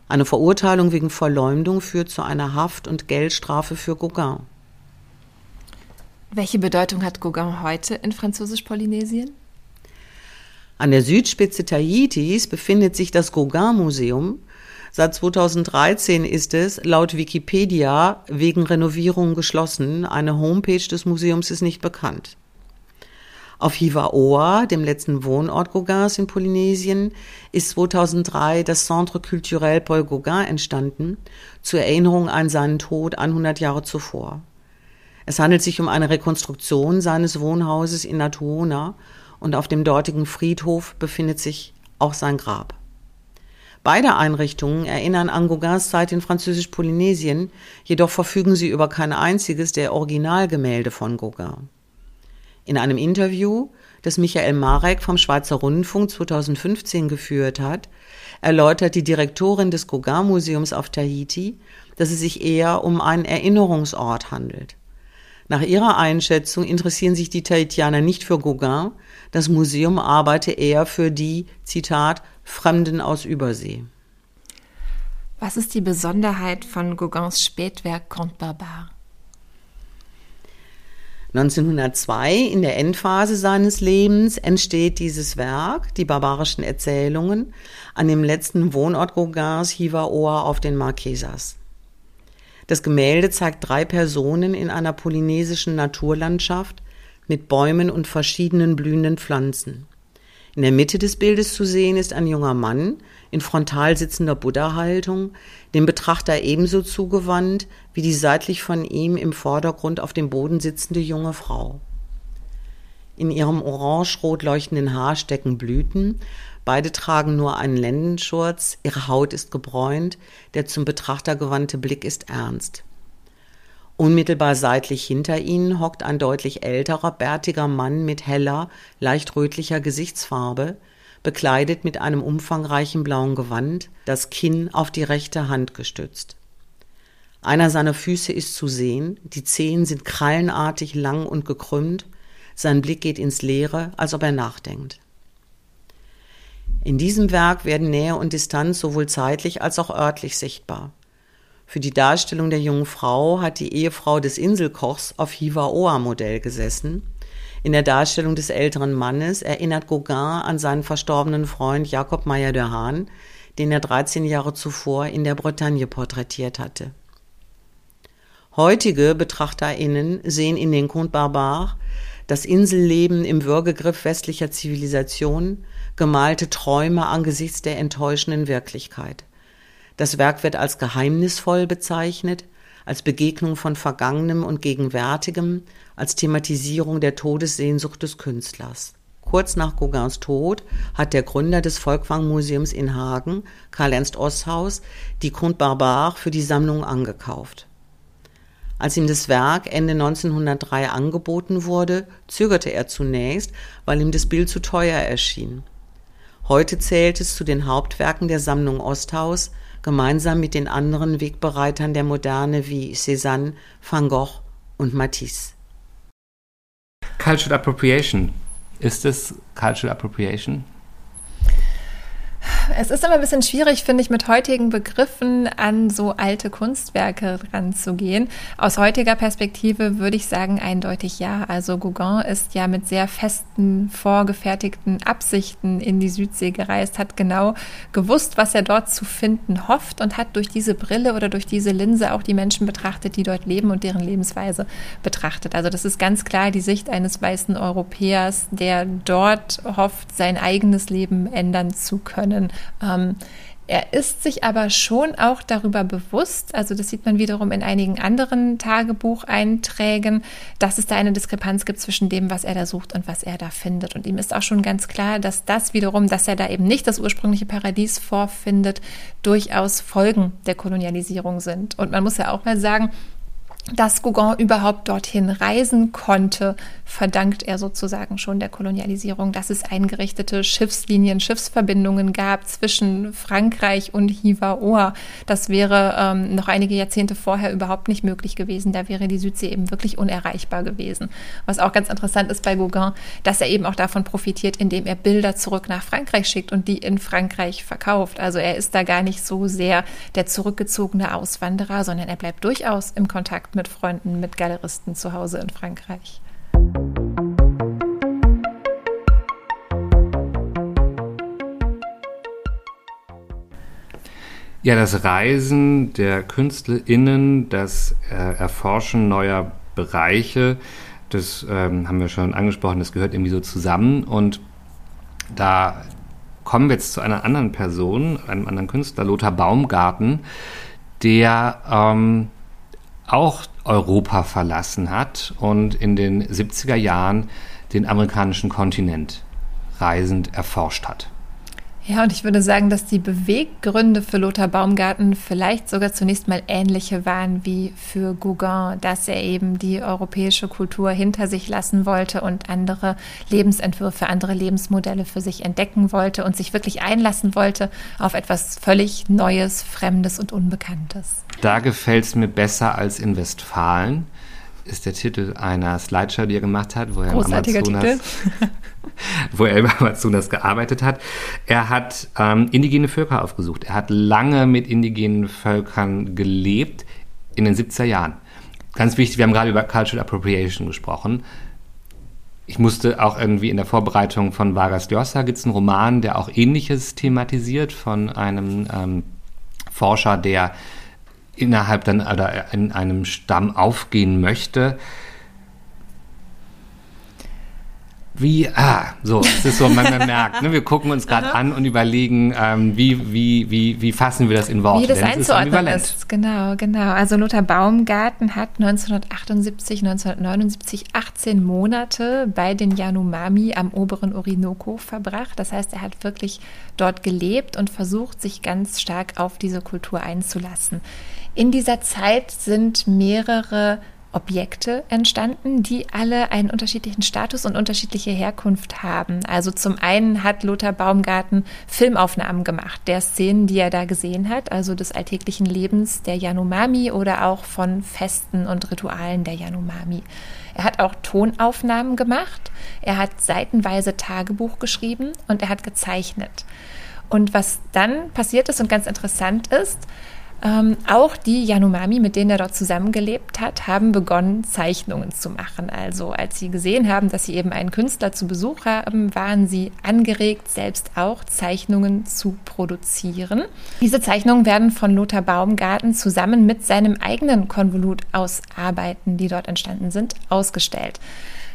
Eine Verurteilung wegen Verleumdung führt zu einer Haft- und Geldstrafe für Gauguin. Welche Bedeutung hat Gauguin heute in Französisch-Polynesien? An der Südspitze Tahitis befindet sich das Gauguin-Museum, Seit 2013 ist es laut Wikipedia wegen Renovierung geschlossen. Eine Homepage des Museums ist nicht bekannt. Auf Hivaoa, dem letzten Wohnort Gauguins in Polynesien, ist 2003 das Centre Culturel Paul Gauguin entstanden, zur Erinnerung an seinen Tod 100 Jahre zuvor. Es handelt sich um eine Rekonstruktion seines Wohnhauses in Natuona und auf dem dortigen Friedhof befindet sich auch sein Grab. Beide Einrichtungen erinnern an Gauguins Zeit in Französisch-Polynesien, jedoch verfügen sie über kein einziges der Originalgemälde von Gauguin. In einem Interview, das Michael Marek vom Schweizer Rundfunk 2015 geführt hat, erläutert die Direktorin des Gauguin-Museums auf Tahiti, dass es sich eher um einen Erinnerungsort handelt. Nach ihrer Einschätzung interessieren sich die Tahitianer nicht für Gauguin, das Museum arbeite eher für die, Zitat, Fremden aus Übersee. Was ist die Besonderheit von Gauguins Spätwerk Comte Barbare? 1902, in der Endphase seines Lebens, entsteht dieses Werk, die barbarischen Erzählungen, an dem letzten Wohnort Gauguins, Hivaoa auf den Marquesas. Das Gemälde zeigt drei Personen in einer polynesischen Naturlandschaft mit Bäumen und verschiedenen blühenden Pflanzen. In der Mitte des Bildes zu sehen ist ein junger Mann in frontal sitzender Buddha-Haltung, dem Betrachter ebenso zugewandt wie die seitlich von ihm im Vordergrund auf dem Boden sitzende junge Frau. In ihrem orange-rot leuchtenden Haar stecken Blüten, beide tragen nur einen Lendenschurz, ihre Haut ist gebräunt, der zum Betrachter gewandte Blick ist ernst. Unmittelbar seitlich hinter ihnen hockt ein deutlich älterer, bärtiger Mann mit heller, leicht rötlicher Gesichtsfarbe, bekleidet mit einem umfangreichen blauen Gewand, das Kinn auf die rechte Hand gestützt. Einer seiner Füße ist zu sehen, die Zehen sind krallenartig lang und gekrümmt, sein Blick geht ins Leere, als ob er nachdenkt. In diesem Werk werden Nähe und Distanz sowohl zeitlich als auch örtlich sichtbar. Für die Darstellung der jungen Frau hat die Ehefrau des Inselkochs auf Hiva-Oa-Modell gesessen. In der Darstellung des älteren Mannes erinnert Gauguin an seinen verstorbenen Freund Jakob Meyer de Haan, den er 13 Jahre zuvor in der Bretagne porträtiert hatte. Heutige BetrachterInnen sehen in den Conte Barbare das Inselleben im Würgegriff westlicher Zivilisation, gemalte Träume angesichts der enttäuschenden Wirklichkeit. Das Werk wird als geheimnisvoll bezeichnet, als Begegnung von Vergangenem und Gegenwärtigem, als Thematisierung der Todessehnsucht des Künstlers. Kurz nach Gauguins Tod hat der Gründer des Volkwang-Museums in Hagen, Karl-Ernst Osshaus, die Conte Barbare für die Sammlung angekauft. Als ihm das Werk Ende 1903 angeboten wurde, zögerte er zunächst, weil ihm das Bild zu teuer erschien. Heute zählt es zu den Hauptwerken der Sammlung Osthaus, gemeinsam mit den anderen Wegbereitern der Moderne wie Cézanne, Van Gogh und Matisse. Cultural Appropriation. Ist es Cultural Appropriation? Es ist immer ein bisschen schwierig, finde ich, mit heutigen Begriffen an so alte Kunstwerke ranzugehen. Aus heutiger Perspektive würde ich sagen eindeutig ja. Also Gauguin ist ja mit sehr festen, vorgefertigten Absichten in die Südsee gereist, hat genau gewusst, was er dort zu finden hofft und hat durch diese Brille oder durch diese Linse auch die Menschen betrachtet, die dort leben und deren Lebensweise betrachtet. Also das ist ganz klar die Sicht eines weißen Europäers, der dort hofft, sein eigenes Leben ändern zu können. Ähm, er ist sich aber schon auch darüber bewusst, also das sieht man wiederum in einigen anderen Tagebucheinträgen, dass es da eine Diskrepanz gibt zwischen dem, was er da sucht und was er da findet. Und ihm ist auch schon ganz klar, dass das wiederum, dass er da eben nicht das ursprüngliche Paradies vorfindet, durchaus Folgen der Kolonialisierung sind. Und man muss ja auch mal sagen, dass Gauguin überhaupt dorthin reisen konnte, verdankt er sozusagen schon der Kolonialisierung, dass es eingerichtete Schiffslinien, Schiffsverbindungen gab zwischen Frankreich und Hivaoa. Das wäre ähm, noch einige Jahrzehnte vorher überhaupt nicht möglich gewesen. Da wäre die Südsee eben wirklich unerreichbar gewesen. Was auch ganz interessant ist bei Gauguin, dass er eben auch davon profitiert, indem er Bilder zurück nach Frankreich schickt und die in Frankreich verkauft. Also er ist da gar nicht so sehr der zurückgezogene Auswanderer, sondern er bleibt durchaus im Kontakt mit Freunden, mit Galeristen zu Hause in Frankreich. Ja, das Reisen der KünstlerInnen, das äh, Erforschen neuer Bereiche, das ähm, haben wir schon angesprochen, das gehört irgendwie so zusammen. Und da kommen wir jetzt zu einer anderen Person, einem anderen Künstler, Lothar Baumgarten, der ähm, auch Europa verlassen hat und in den 70er Jahren den amerikanischen Kontinent reisend erforscht hat. Ja, und ich würde sagen, dass die Beweggründe für Lothar Baumgarten vielleicht sogar zunächst mal ähnliche waren wie für Gauguin, dass er eben die europäische Kultur hinter sich lassen wollte und andere Lebensentwürfe, andere Lebensmodelle für sich entdecken wollte und sich wirklich einlassen wollte auf etwas völlig Neues, Fremdes und Unbekanntes. Da gefällt es mir besser als in Westfalen ist der Titel einer Slideshow, die er gemacht hat, wo er Großartiger im Amazonas, wo er im Amazonas gearbeitet hat. Er hat ähm, indigene Völker aufgesucht. Er hat lange mit indigenen Völkern gelebt in den 70er Jahren. Ganz wichtig, wir haben gerade über Cultural Appropriation gesprochen. Ich musste auch irgendwie in der Vorbereitung von Vargas Llosa gibt es einen Roman, der auch Ähnliches thematisiert von einem ähm, Forscher, der innerhalb dann oder in einem Stamm aufgehen möchte. Wie, ah, so, es ist so, man, man merkt, ne, wir gucken uns gerade an und überlegen, ähm, wie, wie, wie, wie fassen wir das in Worte. Wie das einzuordnen ist, ist, genau, genau. Also Lothar Baumgarten hat 1978, 1979 18 Monate bei den Yanomami am oberen Orinoco verbracht. Das heißt, er hat wirklich dort gelebt und versucht, sich ganz stark auf diese Kultur einzulassen. In dieser Zeit sind mehrere Objekte entstanden, die alle einen unterschiedlichen Status und unterschiedliche Herkunft haben. Also zum einen hat Lothar Baumgarten Filmaufnahmen gemacht, der Szenen, die er da gesehen hat, also des alltäglichen Lebens der Yanomami oder auch von Festen und Ritualen der Yanomami. Er hat auch Tonaufnahmen gemacht, er hat seitenweise Tagebuch geschrieben und er hat gezeichnet. Und was dann passiert ist und ganz interessant ist, ähm, auch die Yanomami, mit denen er dort zusammengelebt hat, haben begonnen, Zeichnungen zu machen. Also als sie gesehen haben, dass sie eben einen Künstler zu Besuch haben, waren sie angeregt, selbst auch Zeichnungen zu produzieren. Diese Zeichnungen werden von Lothar Baumgarten zusammen mit seinem eigenen Konvolut aus Arbeiten, die dort entstanden sind, ausgestellt.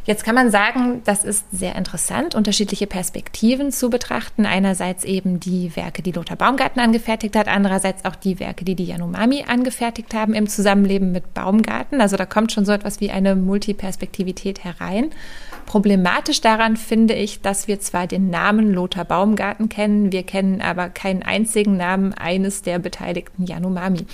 Jetzt kann man sagen, das ist sehr interessant, unterschiedliche Perspektiven zu betrachten. Einerseits eben die Werke, die Lothar Baumgarten angefertigt hat, andererseits auch die Werke, die die Yanomami angefertigt haben im Zusammenleben mit Baumgarten. Also da kommt schon so etwas wie eine Multiperspektivität herein. Problematisch daran finde ich, dass wir zwar den Namen Lothar Baumgarten kennen, wir kennen aber keinen einzigen Namen eines der beteiligten Yanomami.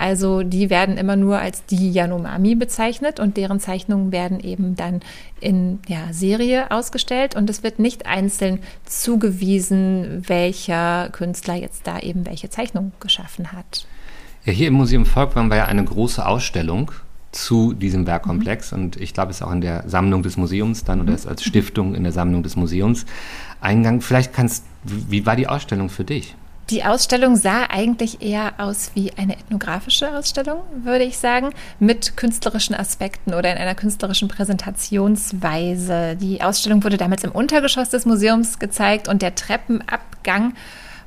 Also die werden immer nur als die Yanomami bezeichnet und deren Zeichnungen werden eben dann in ja, Serie ausgestellt und es wird nicht einzeln zugewiesen, welcher Künstler jetzt da eben welche Zeichnung geschaffen hat. Ja, hier im Museum Volkwang war ja eine große Ausstellung zu diesem Werkkomplex mhm. und ich glaube, es ist auch in der Sammlung des Museums dann mhm. oder ist als Stiftung in der Sammlung des Museums Eingang. Vielleicht kannst, wie war die Ausstellung für dich? Die Ausstellung sah eigentlich eher aus wie eine ethnografische Ausstellung, würde ich sagen, mit künstlerischen Aspekten oder in einer künstlerischen Präsentationsweise. Die Ausstellung wurde damals im Untergeschoss des Museums gezeigt und der Treppenabgang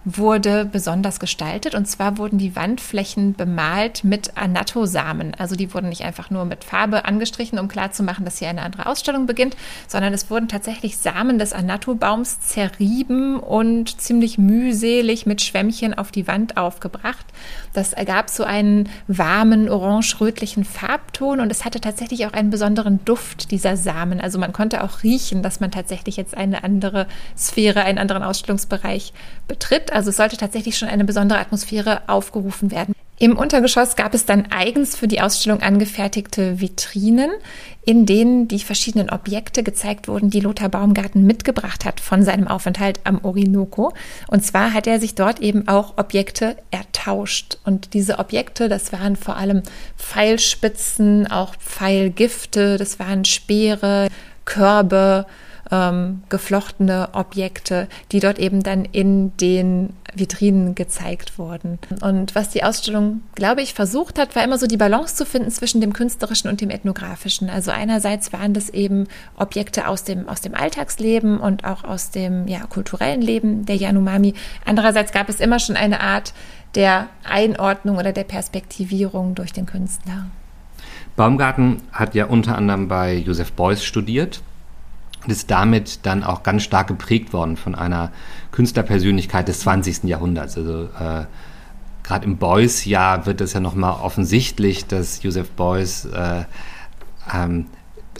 wurde besonders gestaltet. Und zwar wurden die Wandflächen bemalt mit Anatto-Samen. Also die wurden nicht einfach nur mit Farbe angestrichen, um klarzumachen, dass hier eine andere Ausstellung beginnt, sondern es wurden tatsächlich Samen des Anatto-Baums zerrieben und ziemlich mühselig mit Schwämmchen auf die Wand aufgebracht. Das ergab so einen warmen, orange-rötlichen Farbton und es hatte tatsächlich auch einen besonderen Duft dieser Samen. Also man konnte auch riechen, dass man tatsächlich jetzt eine andere Sphäre, einen anderen Ausstellungsbereich betritt. Also es sollte tatsächlich schon eine besondere Atmosphäre aufgerufen werden. Im Untergeschoss gab es dann eigens für die Ausstellung angefertigte Vitrinen, in denen die verschiedenen Objekte gezeigt wurden, die Lothar Baumgarten mitgebracht hat von seinem Aufenthalt am Orinoco. Und zwar hat er sich dort eben auch Objekte ertauscht. Und diese Objekte, das waren vor allem Pfeilspitzen, auch Pfeilgifte, das waren Speere, Körbe, ähm, geflochtene Objekte, die dort eben dann in den Vitrinen gezeigt wurden. Und was die Ausstellung, glaube ich, versucht hat, war immer so die Balance zu finden zwischen dem künstlerischen und dem ethnografischen. Also einerseits waren das eben Objekte aus dem, aus dem Alltagsleben und auch aus dem ja, kulturellen Leben der Yanomami. Andererseits gab es immer schon eine Art der Einordnung oder der Perspektivierung durch den Künstler. Baumgarten hat ja unter anderem bei Joseph Beuys studiert und ist damit dann auch ganz stark geprägt worden von einer Künstlerpersönlichkeit des 20. Jahrhunderts. Also äh, gerade im Beuys-Jahr wird es ja nochmal offensichtlich, dass Joseph Beuys äh, ähm,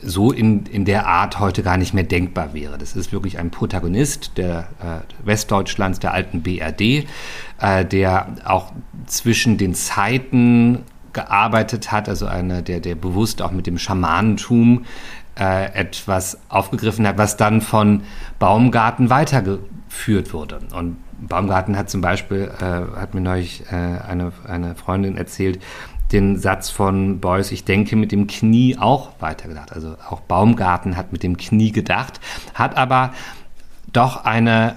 so in, in der Art heute gar nicht mehr denkbar wäre. Das ist wirklich ein Protagonist der äh, Westdeutschlands, der alten BRD, äh, der auch zwischen den Zeiten gearbeitet hat, also einer, der, der bewusst auch mit dem Schamanentum äh, etwas aufgegriffen hat, was dann von Baumgarten weitergeführt wurde. Und Baumgarten hat zum Beispiel, äh, hat mir neulich äh, eine, eine Freundin erzählt, den Satz von Beuys, ich denke mit dem Knie auch weitergedacht. Also auch Baumgarten hat mit dem Knie gedacht, hat aber doch eine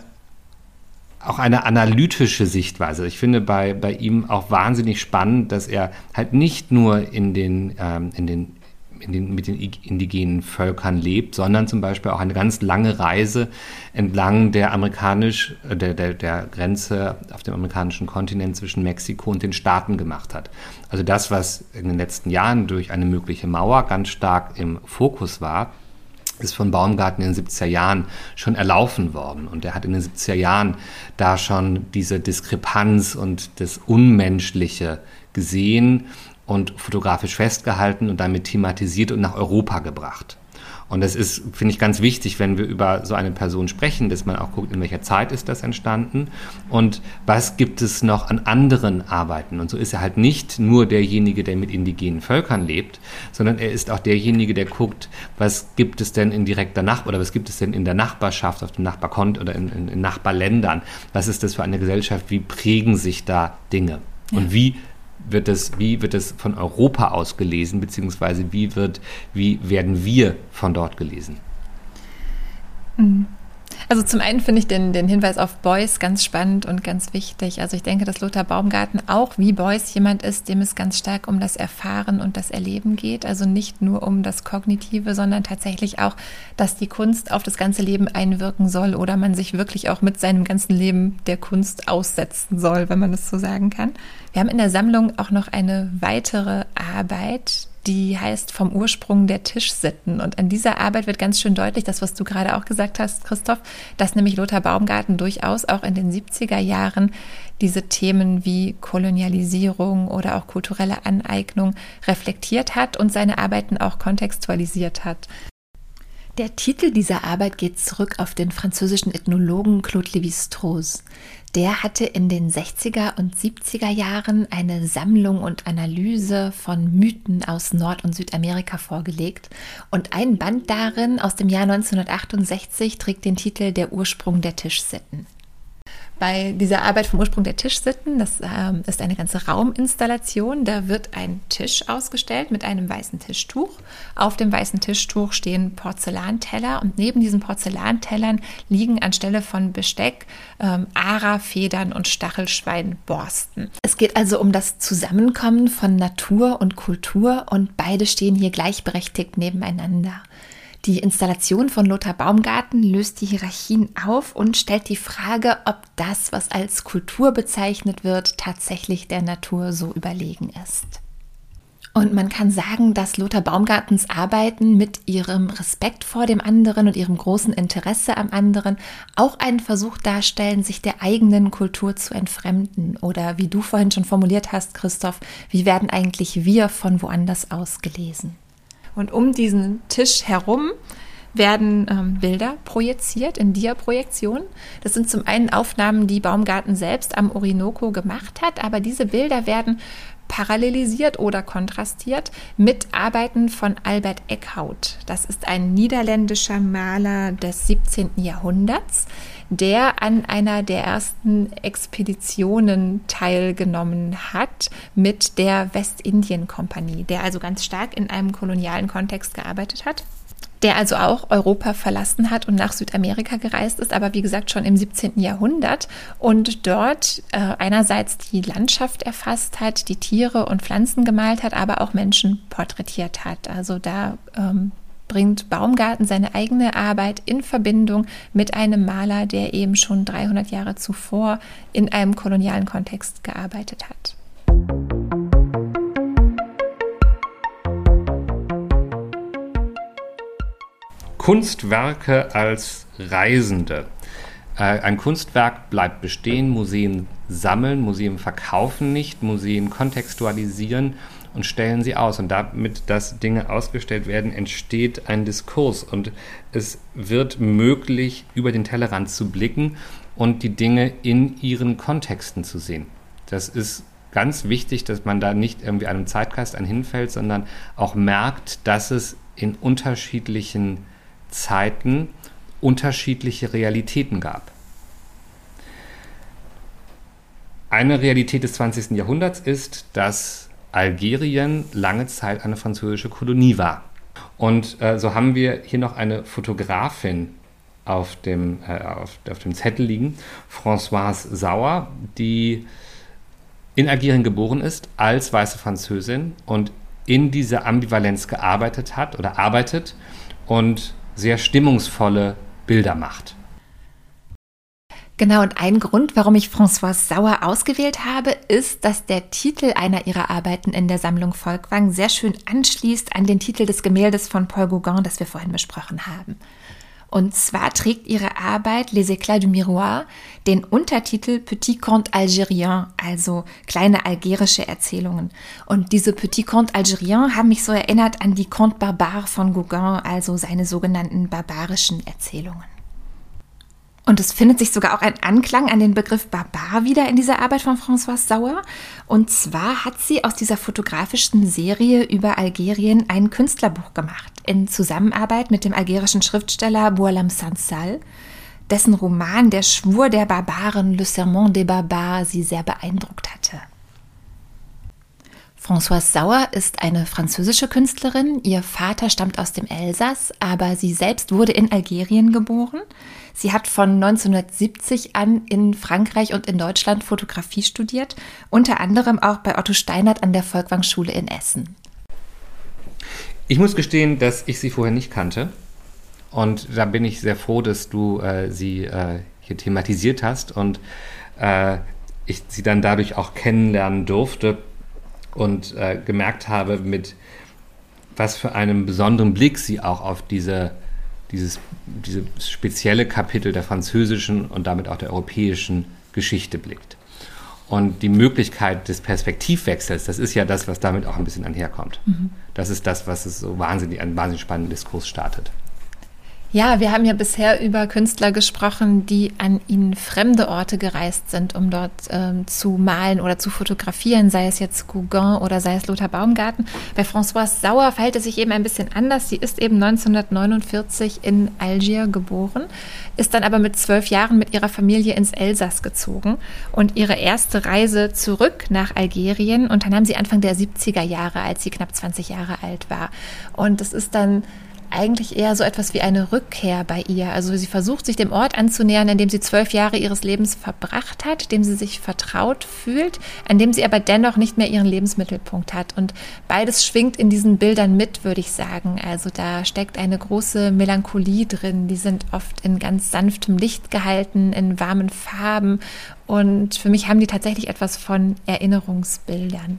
auch eine analytische Sichtweise. Ich finde bei, bei ihm auch wahnsinnig spannend, dass er halt nicht nur in den, ähm, in den in den, mit den indigenen Völkern lebt, sondern zum Beispiel auch eine ganz lange Reise entlang der amerikanisch, äh, der, der, der Grenze auf dem amerikanischen Kontinent zwischen Mexiko und den Staaten gemacht hat. Also das, was in den letzten Jahren durch eine mögliche Mauer ganz stark im Fokus war, ist von Baumgarten in den 70er Jahren schon erlaufen worden. Und er hat in den 70er Jahren da schon diese Diskrepanz und das Unmenschliche gesehen und fotografisch festgehalten und damit thematisiert und nach Europa gebracht. Und das ist, finde ich, ganz wichtig, wenn wir über so eine Person sprechen, dass man auch guckt, in welcher Zeit ist das entstanden und was gibt es noch an anderen Arbeiten. Und so ist er halt nicht nur derjenige, der mit indigenen Völkern lebt, sondern er ist auch derjenige, der guckt, was gibt es denn in direkter Nach oder was gibt es denn in der Nachbarschaft, auf dem Nachbarkont oder in, in, in Nachbarländern. Was ist das für eine Gesellschaft? Wie prägen sich da Dinge? Und ja. wie wird es, wie wird es von Europa aus gelesen, beziehungsweise wie wird, wie werden wir von dort gelesen? Mhm. Also zum einen finde ich den, den Hinweis auf Beuys ganz spannend und ganz wichtig. Also ich denke, dass Lothar Baumgarten auch wie Beuys jemand ist, dem es ganz stark um das Erfahren und das Erleben geht. Also nicht nur um das Kognitive, sondern tatsächlich auch, dass die Kunst auf das ganze Leben einwirken soll oder man sich wirklich auch mit seinem ganzen Leben der Kunst aussetzen soll, wenn man das so sagen kann. Wir haben in der Sammlung auch noch eine weitere Arbeit, die heißt Vom Ursprung der Tischsitten. Und an dieser Arbeit wird ganz schön deutlich, das, was du gerade auch gesagt hast, Christoph, dass nämlich Lothar Baumgarten durchaus auch in den 70er Jahren diese Themen wie Kolonialisierung oder auch kulturelle Aneignung reflektiert hat und seine Arbeiten auch kontextualisiert hat. Der Titel dieser Arbeit geht zurück auf den französischen Ethnologen Claude Lévi-Strauss. Der hatte in den 60er und 70er Jahren eine Sammlung und Analyse von Mythen aus Nord- und Südamerika vorgelegt. Und ein Band darin aus dem Jahr 1968 trägt den Titel Der Ursprung der Tischsitten bei dieser Arbeit vom Ursprung der Tischsitten. Das ähm, ist eine ganze Rauminstallation. Da wird ein Tisch ausgestellt mit einem weißen Tischtuch. Auf dem weißen Tischtuch stehen Porzellanteller und neben diesen Porzellantellern liegen anstelle von Besteck ähm, Ara-Federn und Stachelschweinborsten. Es geht also um das Zusammenkommen von Natur und Kultur und beide stehen hier gleichberechtigt nebeneinander. Die Installation von Lothar Baumgarten löst die Hierarchien auf und stellt die Frage, ob das, was als Kultur bezeichnet wird, tatsächlich der Natur so überlegen ist. Und man kann sagen, dass Lothar Baumgartens Arbeiten mit ihrem Respekt vor dem anderen und ihrem großen Interesse am anderen auch einen Versuch darstellen, sich der eigenen Kultur zu entfremden. Oder wie du vorhin schon formuliert hast, Christoph, wie werden eigentlich wir von woanders aus gelesen? Und um diesen Tisch herum werden ähm, Bilder projiziert in Dia-Projektion. Das sind zum einen Aufnahmen, die Baumgarten selbst am Orinoco gemacht hat, aber diese Bilder werden parallelisiert oder kontrastiert mit Arbeiten von Albert Eckhout. Das ist ein niederländischer Maler des 17. Jahrhunderts, der an einer der ersten Expeditionen teilgenommen hat mit der Westindien-Kompanie, der also ganz stark in einem kolonialen Kontext gearbeitet hat. der also auch Europa verlassen hat und nach Südamerika gereist ist, aber wie gesagt schon im 17. Jahrhundert und dort äh, einerseits die Landschaft erfasst hat, die Tiere und Pflanzen gemalt hat, aber auch Menschen porträtiert hat. Also da ähm, bringt Baumgarten seine eigene Arbeit in Verbindung mit einem Maler, der eben schon 300 Jahre zuvor in einem kolonialen Kontext gearbeitet hat. Kunstwerke als Reisende. Äh, ein Kunstwerk bleibt bestehen, Museen sammeln, Museen verkaufen nicht, Museen kontextualisieren und stellen sie aus. Und damit, dass Dinge ausgestellt werden, entsteht ein Diskurs und es wird möglich, über den Tellerrand zu blicken und die Dinge in ihren Kontexten zu sehen. Das ist ganz wichtig, dass man da nicht irgendwie einem Zeitgeist anhinfällt, sondern auch merkt, dass es in unterschiedlichen Zeiten unterschiedliche Realitäten gab. Eine Realität des 20. Jahrhunderts ist, dass Algerien lange Zeit eine französische Kolonie war. Und äh, so haben wir hier noch eine Fotografin auf dem, äh, auf, auf, dem Zettel liegen, Françoise Sauer, die in Algerien geboren ist als weiße Französin und in dieser Ambivalenz gearbeitet hat oder arbeitet und sehr stimmungsvolle Bilder macht. Genau, und ein Grund, warum ich Françoise Sauer ausgewählt habe, ist, dass der Titel einer ihrer Arbeiten in der Sammlung Volkwang sehr schön anschließt an den Titel des Gemäldes von Paul Gauguin, das wir vorhin besprochen haben. Und zwar trägt ihre Arbeit Les Éclats du Miroir den Untertitel Petit Conte Algérien, also kleine algerische Erzählungen. Und diese Petit Conte Algérien haben mich so erinnert an die Conte Barbare von Gauguin, also seine sogenannten barbarischen Erzählungen. Und es findet sich sogar auch ein Anklang an den Begriff Barbar wieder in dieser Arbeit von Françoise Sauer. Und zwar hat sie aus dieser fotografischen Serie über Algerien ein Künstlerbuch gemacht, in Zusammenarbeit mit dem algerischen Schriftsteller Boualam Sansal, dessen Roman Der Schwur der Barbaren, Le Serment des Barbares, sie sehr beeindruckt hatte. Françoise Sauer ist eine französische Künstlerin. Ihr Vater stammt aus dem Elsass, aber sie selbst wurde in Algerien geboren. Sie hat von 1970 an in Frankreich und in Deutschland Fotografie studiert, unter anderem auch bei Otto Steinert an der Volkwang-Schule in Essen. Ich muss gestehen, dass ich sie vorher nicht kannte. Und da bin ich sehr froh, dass du äh, sie äh, hier thematisiert hast und äh, ich sie dann dadurch auch kennenlernen durfte und äh, gemerkt habe, mit was für einem besonderen Blick sie auch auf diese dieses, diese spezielle Kapitel der französischen und damit auch der europäischen Geschichte blickt. Und die Möglichkeit des Perspektivwechsels, das ist ja das, was damit auch ein bisschen einherkommt. Mhm. Das ist das, was es so wahnsinnig, einen wahnsinnig spannenden Diskurs startet. Ja, wir haben ja bisher über Künstler gesprochen, die an ihnen fremde Orte gereist sind, um dort ähm, zu malen oder zu fotografieren, sei es jetzt Gauguin oder sei es Lothar Baumgarten. Bei Françoise Sauer verhält es sich eben ein bisschen anders. Sie ist eben 1949 in Algier geboren, ist dann aber mit zwölf Jahren mit ihrer Familie ins Elsass gezogen und ihre erste Reise zurück nach Algerien unternahm sie Anfang der 70er Jahre, als sie knapp 20 Jahre alt war. Und es ist dann eigentlich eher so etwas wie eine Rückkehr bei ihr. Also sie versucht sich dem Ort anzunähern, an dem sie zwölf Jahre ihres Lebens verbracht hat, dem sie sich vertraut fühlt, an dem sie aber dennoch nicht mehr ihren Lebensmittelpunkt hat. Und beides schwingt in diesen Bildern mit, würde ich sagen. Also da steckt eine große Melancholie drin. Die sind oft in ganz sanftem Licht gehalten, in warmen Farben. Und für mich haben die tatsächlich etwas von Erinnerungsbildern.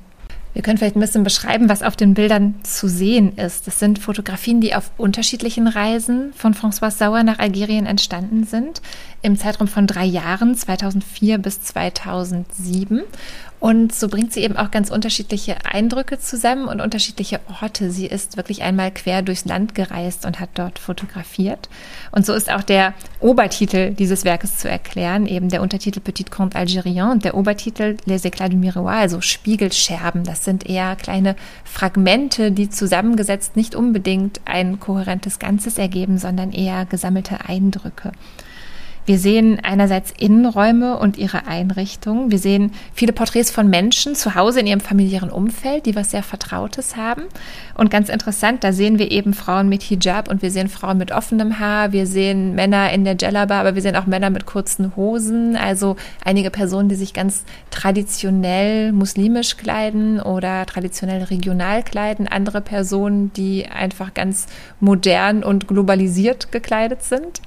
Wir können vielleicht ein bisschen beschreiben, was auf den Bildern zu sehen ist. Das sind Fotografien, die auf unterschiedlichen Reisen von François Sauer nach Algerien entstanden sind, im Zeitraum von drei Jahren, 2004 bis 2007. Und so bringt sie eben auch ganz unterschiedliche Eindrücke zusammen und unterschiedliche Orte. Sie ist wirklich einmal quer durchs Land gereist und hat dort fotografiert. Und so ist auch der Obertitel dieses Werkes zu erklären, eben der Untertitel Petit Conte Algérien und der Obertitel Les Éclats du Miroir, also Spiegelscherben. Das sind eher kleine Fragmente, die zusammengesetzt nicht unbedingt ein kohärentes Ganzes ergeben, sondern eher gesammelte Eindrücke. Wir sehen einerseits Innenräume und ihre Einrichtung. Wir sehen viele Porträts von Menschen zu Hause in ihrem familiären Umfeld, die was sehr Vertrautes haben. Und ganz interessant, da sehen wir eben Frauen mit Hijab und wir sehen Frauen mit offenem Haar. Wir sehen Männer in der Jellaba, aber wir sehen auch Männer mit kurzen Hosen. Also einige Personen, die sich ganz traditionell muslimisch kleiden oder traditionell regional kleiden. Andere Personen, die einfach ganz modern und globalisiert gekleidet sind.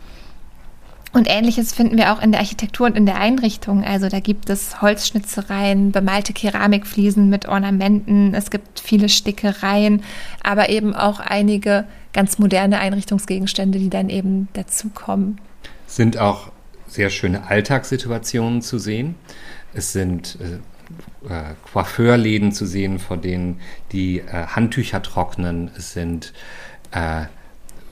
Und ähnliches finden wir auch in der Architektur und in der Einrichtung. Also da gibt es Holzschnitzereien, bemalte Keramikfliesen mit Ornamenten, es gibt viele Stickereien, aber eben auch einige ganz moderne Einrichtungsgegenstände, die dann eben dazukommen. Sind auch sehr schöne Alltagssituationen zu sehen. Es sind äh, äh, Coiffeurläden zu sehen, vor denen die äh, Handtücher trocknen. Es sind äh,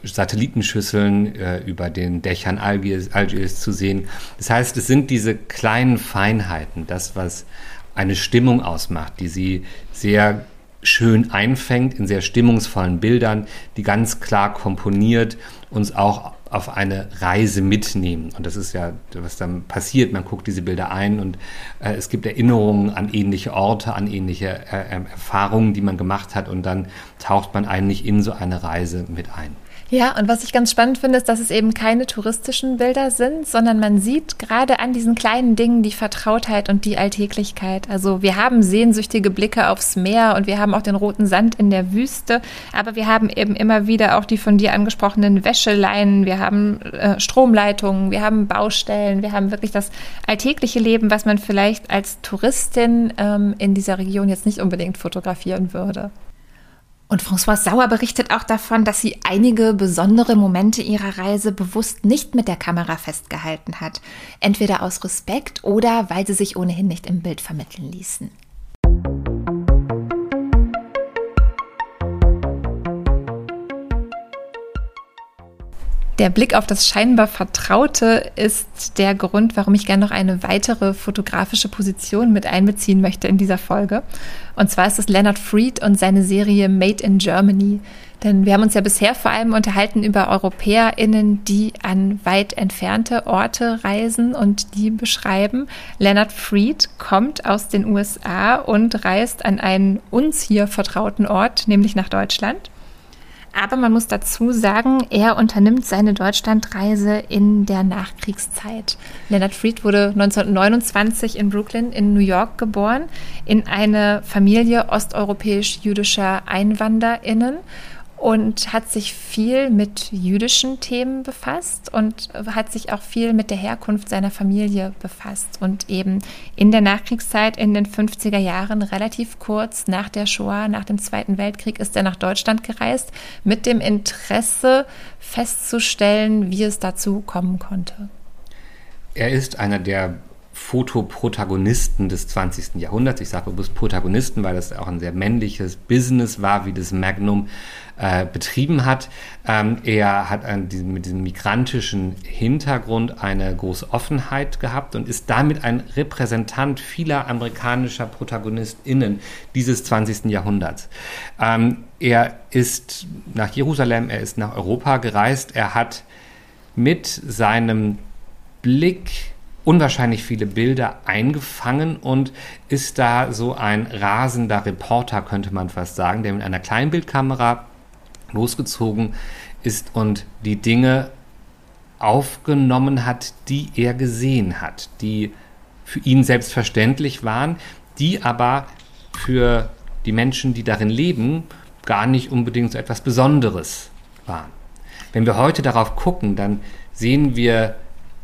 Satellitenschüsseln äh, über den Dächern Algiers, Algiers zu sehen. Das heißt, es sind diese kleinen Feinheiten, das, was eine Stimmung ausmacht, die sie sehr schön einfängt in sehr stimmungsvollen Bildern, die ganz klar komponiert uns auch auf eine Reise mitnehmen. Und das ist ja, was dann passiert. Man guckt diese Bilder ein und äh, es gibt Erinnerungen an ähnliche Orte, an ähnliche äh, Erfahrungen, die man gemacht hat. Und dann taucht man eigentlich in so eine Reise mit ein. Ja, und was ich ganz spannend finde, ist, dass es eben keine touristischen Bilder sind, sondern man sieht gerade an diesen kleinen Dingen die Vertrautheit und die Alltäglichkeit. Also wir haben sehnsüchtige Blicke aufs Meer und wir haben auch den roten Sand in der Wüste, aber wir haben eben immer wieder auch die von dir angesprochenen Wäscheleinen, wir haben äh, Stromleitungen, wir haben Baustellen, wir haben wirklich das alltägliche Leben, was man vielleicht als Touristin ähm, in dieser Region jetzt nicht unbedingt fotografieren würde. Und François Sauer berichtet auch davon, dass sie einige besondere Momente ihrer Reise bewusst nicht mit der Kamera festgehalten hat. Entweder aus Respekt oder weil sie sich ohnehin nicht im Bild vermitteln ließen. Der Blick auf das scheinbar Vertraute ist der Grund, warum ich gerne noch eine weitere fotografische Position mit einbeziehen möchte in dieser Folge. Und zwar ist es Leonard Fried und seine Serie Made in Germany. Denn wir haben uns ja bisher vor allem unterhalten über EuropäerInnen, die an weit entfernte Orte reisen und die beschreiben. Leonard Fried kommt aus den USA und reist an einen uns hier vertrauten Ort, nämlich nach Deutschland. Aber man muss dazu sagen, er unternimmt seine Deutschlandreise in der Nachkriegszeit. Leonard Fried wurde 1929 in Brooklyn in New York geboren, in eine Familie osteuropäisch-jüdischer EinwanderInnen und hat sich viel mit jüdischen Themen befasst und hat sich auch viel mit der Herkunft seiner Familie befasst und eben in der Nachkriegszeit in den 50er Jahren relativ kurz nach der Shoah, nach dem Zweiten Weltkrieg ist er nach Deutschland gereist mit dem Interesse festzustellen, wie es dazu kommen konnte. Er ist einer der Fotoprotagonisten des 20. Jahrhunderts. Ich sage bewusst Protagonisten, weil das auch ein sehr männliches Business war, wie das Magnum äh, betrieben hat. Ähm, er hat an diesem, mit diesem migrantischen Hintergrund eine große Offenheit gehabt und ist damit ein Repräsentant vieler amerikanischer ProtagonistInnen dieses 20. Jahrhunderts. Ähm, er ist nach Jerusalem, er ist nach Europa gereist, er hat mit seinem Blick unwahrscheinlich viele Bilder eingefangen und ist da so ein rasender Reporter, könnte man fast sagen, der mit einer Kleinbildkamera losgezogen ist und die Dinge aufgenommen hat, die er gesehen hat, die für ihn selbstverständlich waren, die aber für die Menschen, die darin leben, gar nicht unbedingt so etwas Besonderes waren. Wenn wir heute darauf gucken, dann sehen wir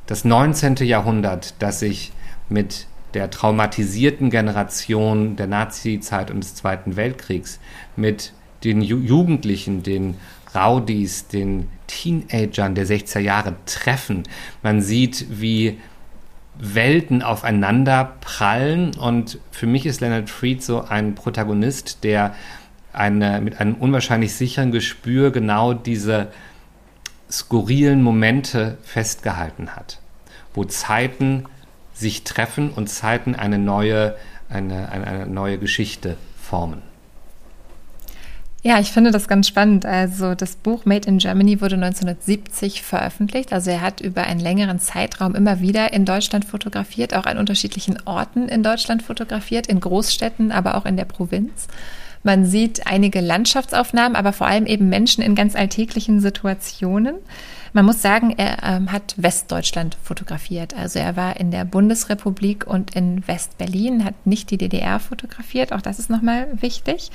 das 19. Jahrhundert, das sich mit der traumatisierten Generation der Nazi-Zeit und des Zweiten Weltkriegs, mit den Ju Jugendlichen, den Rowdies, den Teenagern der 60er Jahre treffen. Man sieht, wie Welten aufeinander prallen und für mich ist Leonard Fried so ein Protagonist, der eine, mit einem unwahrscheinlich sicheren Gespür genau diese skurrilen Momente festgehalten hat, wo Zeiten sich treffen und Zeiten eine neue, eine, eine, eine neue Geschichte formen. Ja, ich finde das ganz spannend. Also das Buch Made in Germany wurde 1970 veröffentlicht. Also er hat über einen längeren Zeitraum immer wieder in Deutschland fotografiert, auch an unterschiedlichen Orten in Deutschland fotografiert, in Großstädten, aber auch in der Provinz. Man sieht einige Landschaftsaufnahmen, aber vor allem eben Menschen in ganz alltäglichen Situationen. Man muss sagen, er ähm, hat Westdeutschland fotografiert. Also er war in der Bundesrepublik und in Westberlin, hat nicht die DDR fotografiert. Auch das ist nochmal wichtig.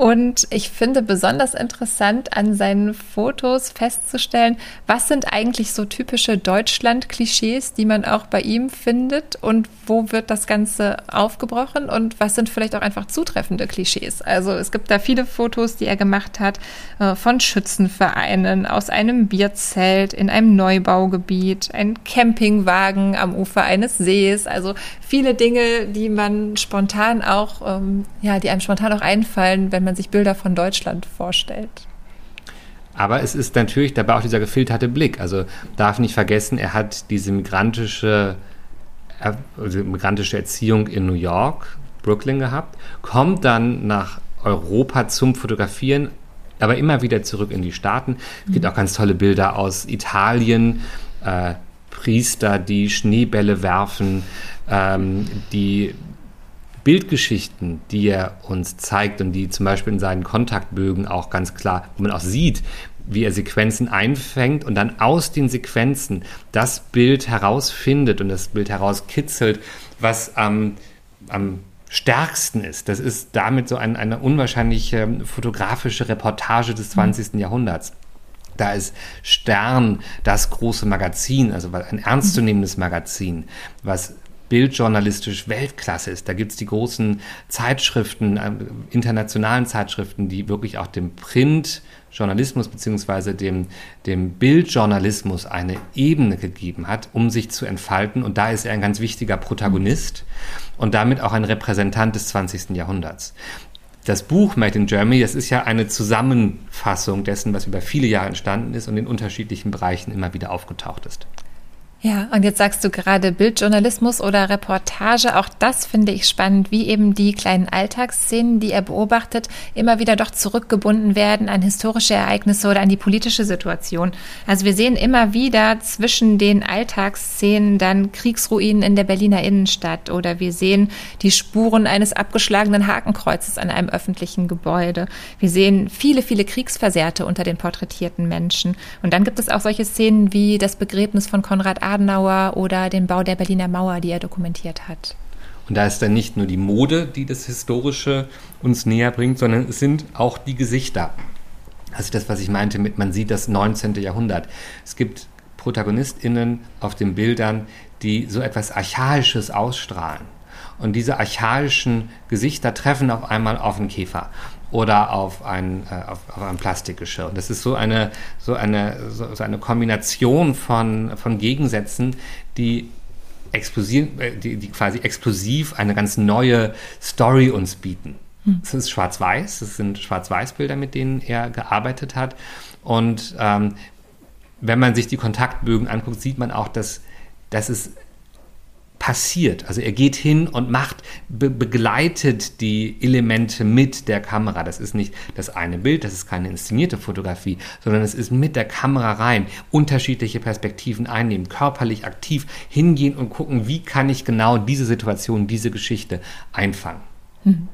Und ich finde besonders interessant an seinen Fotos festzustellen, was sind eigentlich so typische Deutschland-Klischees, die man auch bei ihm findet und wo wird das Ganze aufgebrochen und was sind vielleicht auch einfach zutreffende Klischees. Also es gibt da viele Fotos, die er gemacht hat äh, von Schützenvereinen, aus einem Bierzelt in einem Neubaugebiet, ein Campingwagen am Ufer eines Sees. Also viele Dinge, die man spontan auch, ähm, ja, die einem spontan auch einfallen, wenn man sich Bilder von Deutschland vorstellt. Aber es ist natürlich dabei auch dieser gefilterte Blick. Also darf nicht vergessen, er hat diese migrantische, also migrantische Erziehung in New York, Brooklyn gehabt, kommt dann nach Europa zum Fotografieren, aber immer wieder zurück in die Staaten. Es gibt mhm. auch ganz tolle Bilder aus Italien, äh, Priester, die Schneebälle werfen, ähm, die Bildgeschichten, die er uns zeigt und die zum Beispiel in seinen Kontaktbögen auch ganz klar, wo man auch sieht, wie er Sequenzen einfängt und dann aus den Sequenzen das Bild herausfindet und das Bild herauskitzelt, was am, am stärksten ist. Das ist damit so ein, eine unwahrscheinliche fotografische Reportage des 20. Mhm. Jahrhunderts. Da ist Stern das große Magazin, also ein ernstzunehmendes Magazin, was bildjournalistisch Weltklasse ist. Da gibt es die großen Zeitschriften, äh, internationalen Zeitschriften, die wirklich auch dem Printjournalismus beziehungsweise dem, dem Bildjournalismus eine Ebene gegeben hat, um sich zu entfalten. Und da ist er ein ganz wichtiger Protagonist und damit auch ein Repräsentant des 20. Jahrhunderts das Buch Made in Germany, das ist ja eine Zusammenfassung dessen, was über viele Jahre entstanden ist und in unterschiedlichen Bereichen immer wieder aufgetaucht ist. Ja, und jetzt sagst du gerade Bildjournalismus oder Reportage. Auch das finde ich spannend, wie eben die kleinen Alltagsszenen, die er beobachtet, immer wieder doch zurückgebunden werden an historische Ereignisse oder an die politische Situation. Also wir sehen immer wieder zwischen den Alltagsszenen dann Kriegsruinen in der Berliner Innenstadt oder wir sehen die Spuren eines abgeschlagenen Hakenkreuzes an einem öffentlichen Gebäude. Wir sehen viele, viele Kriegsversehrte unter den porträtierten Menschen. Und dann gibt es auch solche Szenen wie das Begräbnis von Konrad Adenauer oder den Bau der Berliner Mauer, die er dokumentiert hat. Und da ist dann nicht nur die Mode, die das Historische uns näher bringt, sondern es sind auch die Gesichter. Also das, was ich meinte mit, man sieht das 19. Jahrhundert. Es gibt ProtagonistInnen auf den Bildern, die so etwas Archaisches ausstrahlen. Und diese archaischen Gesichter treffen auf einmal auf einen Käfer oder auf ein, äh, auf, auf, ein Plastikgeschirr. Und das ist so eine, so eine, so, so eine Kombination von, von Gegensätzen, die explosiv, äh, die, die quasi explosiv eine ganz neue Story uns bieten. Hm. Es ist schwarz-weiß, es sind Schwarz-Weiß-Bilder, mit denen er gearbeitet hat. Und ähm, wenn man sich die Kontaktbögen anguckt, sieht man auch, dass, dass es passiert. Also er geht hin und macht, be begleitet die Elemente mit der Kamera. Das ist nicht das eine Bild, das ist keine inszenierte Fotografie, sondern es ist mit der Kamera rein, unterschiedliche Perspektiven einnehmen, körperlich aktiv hingehen und gucken, wie kann ich genau diese Situation, diese Geschichte einfangen. Mhm.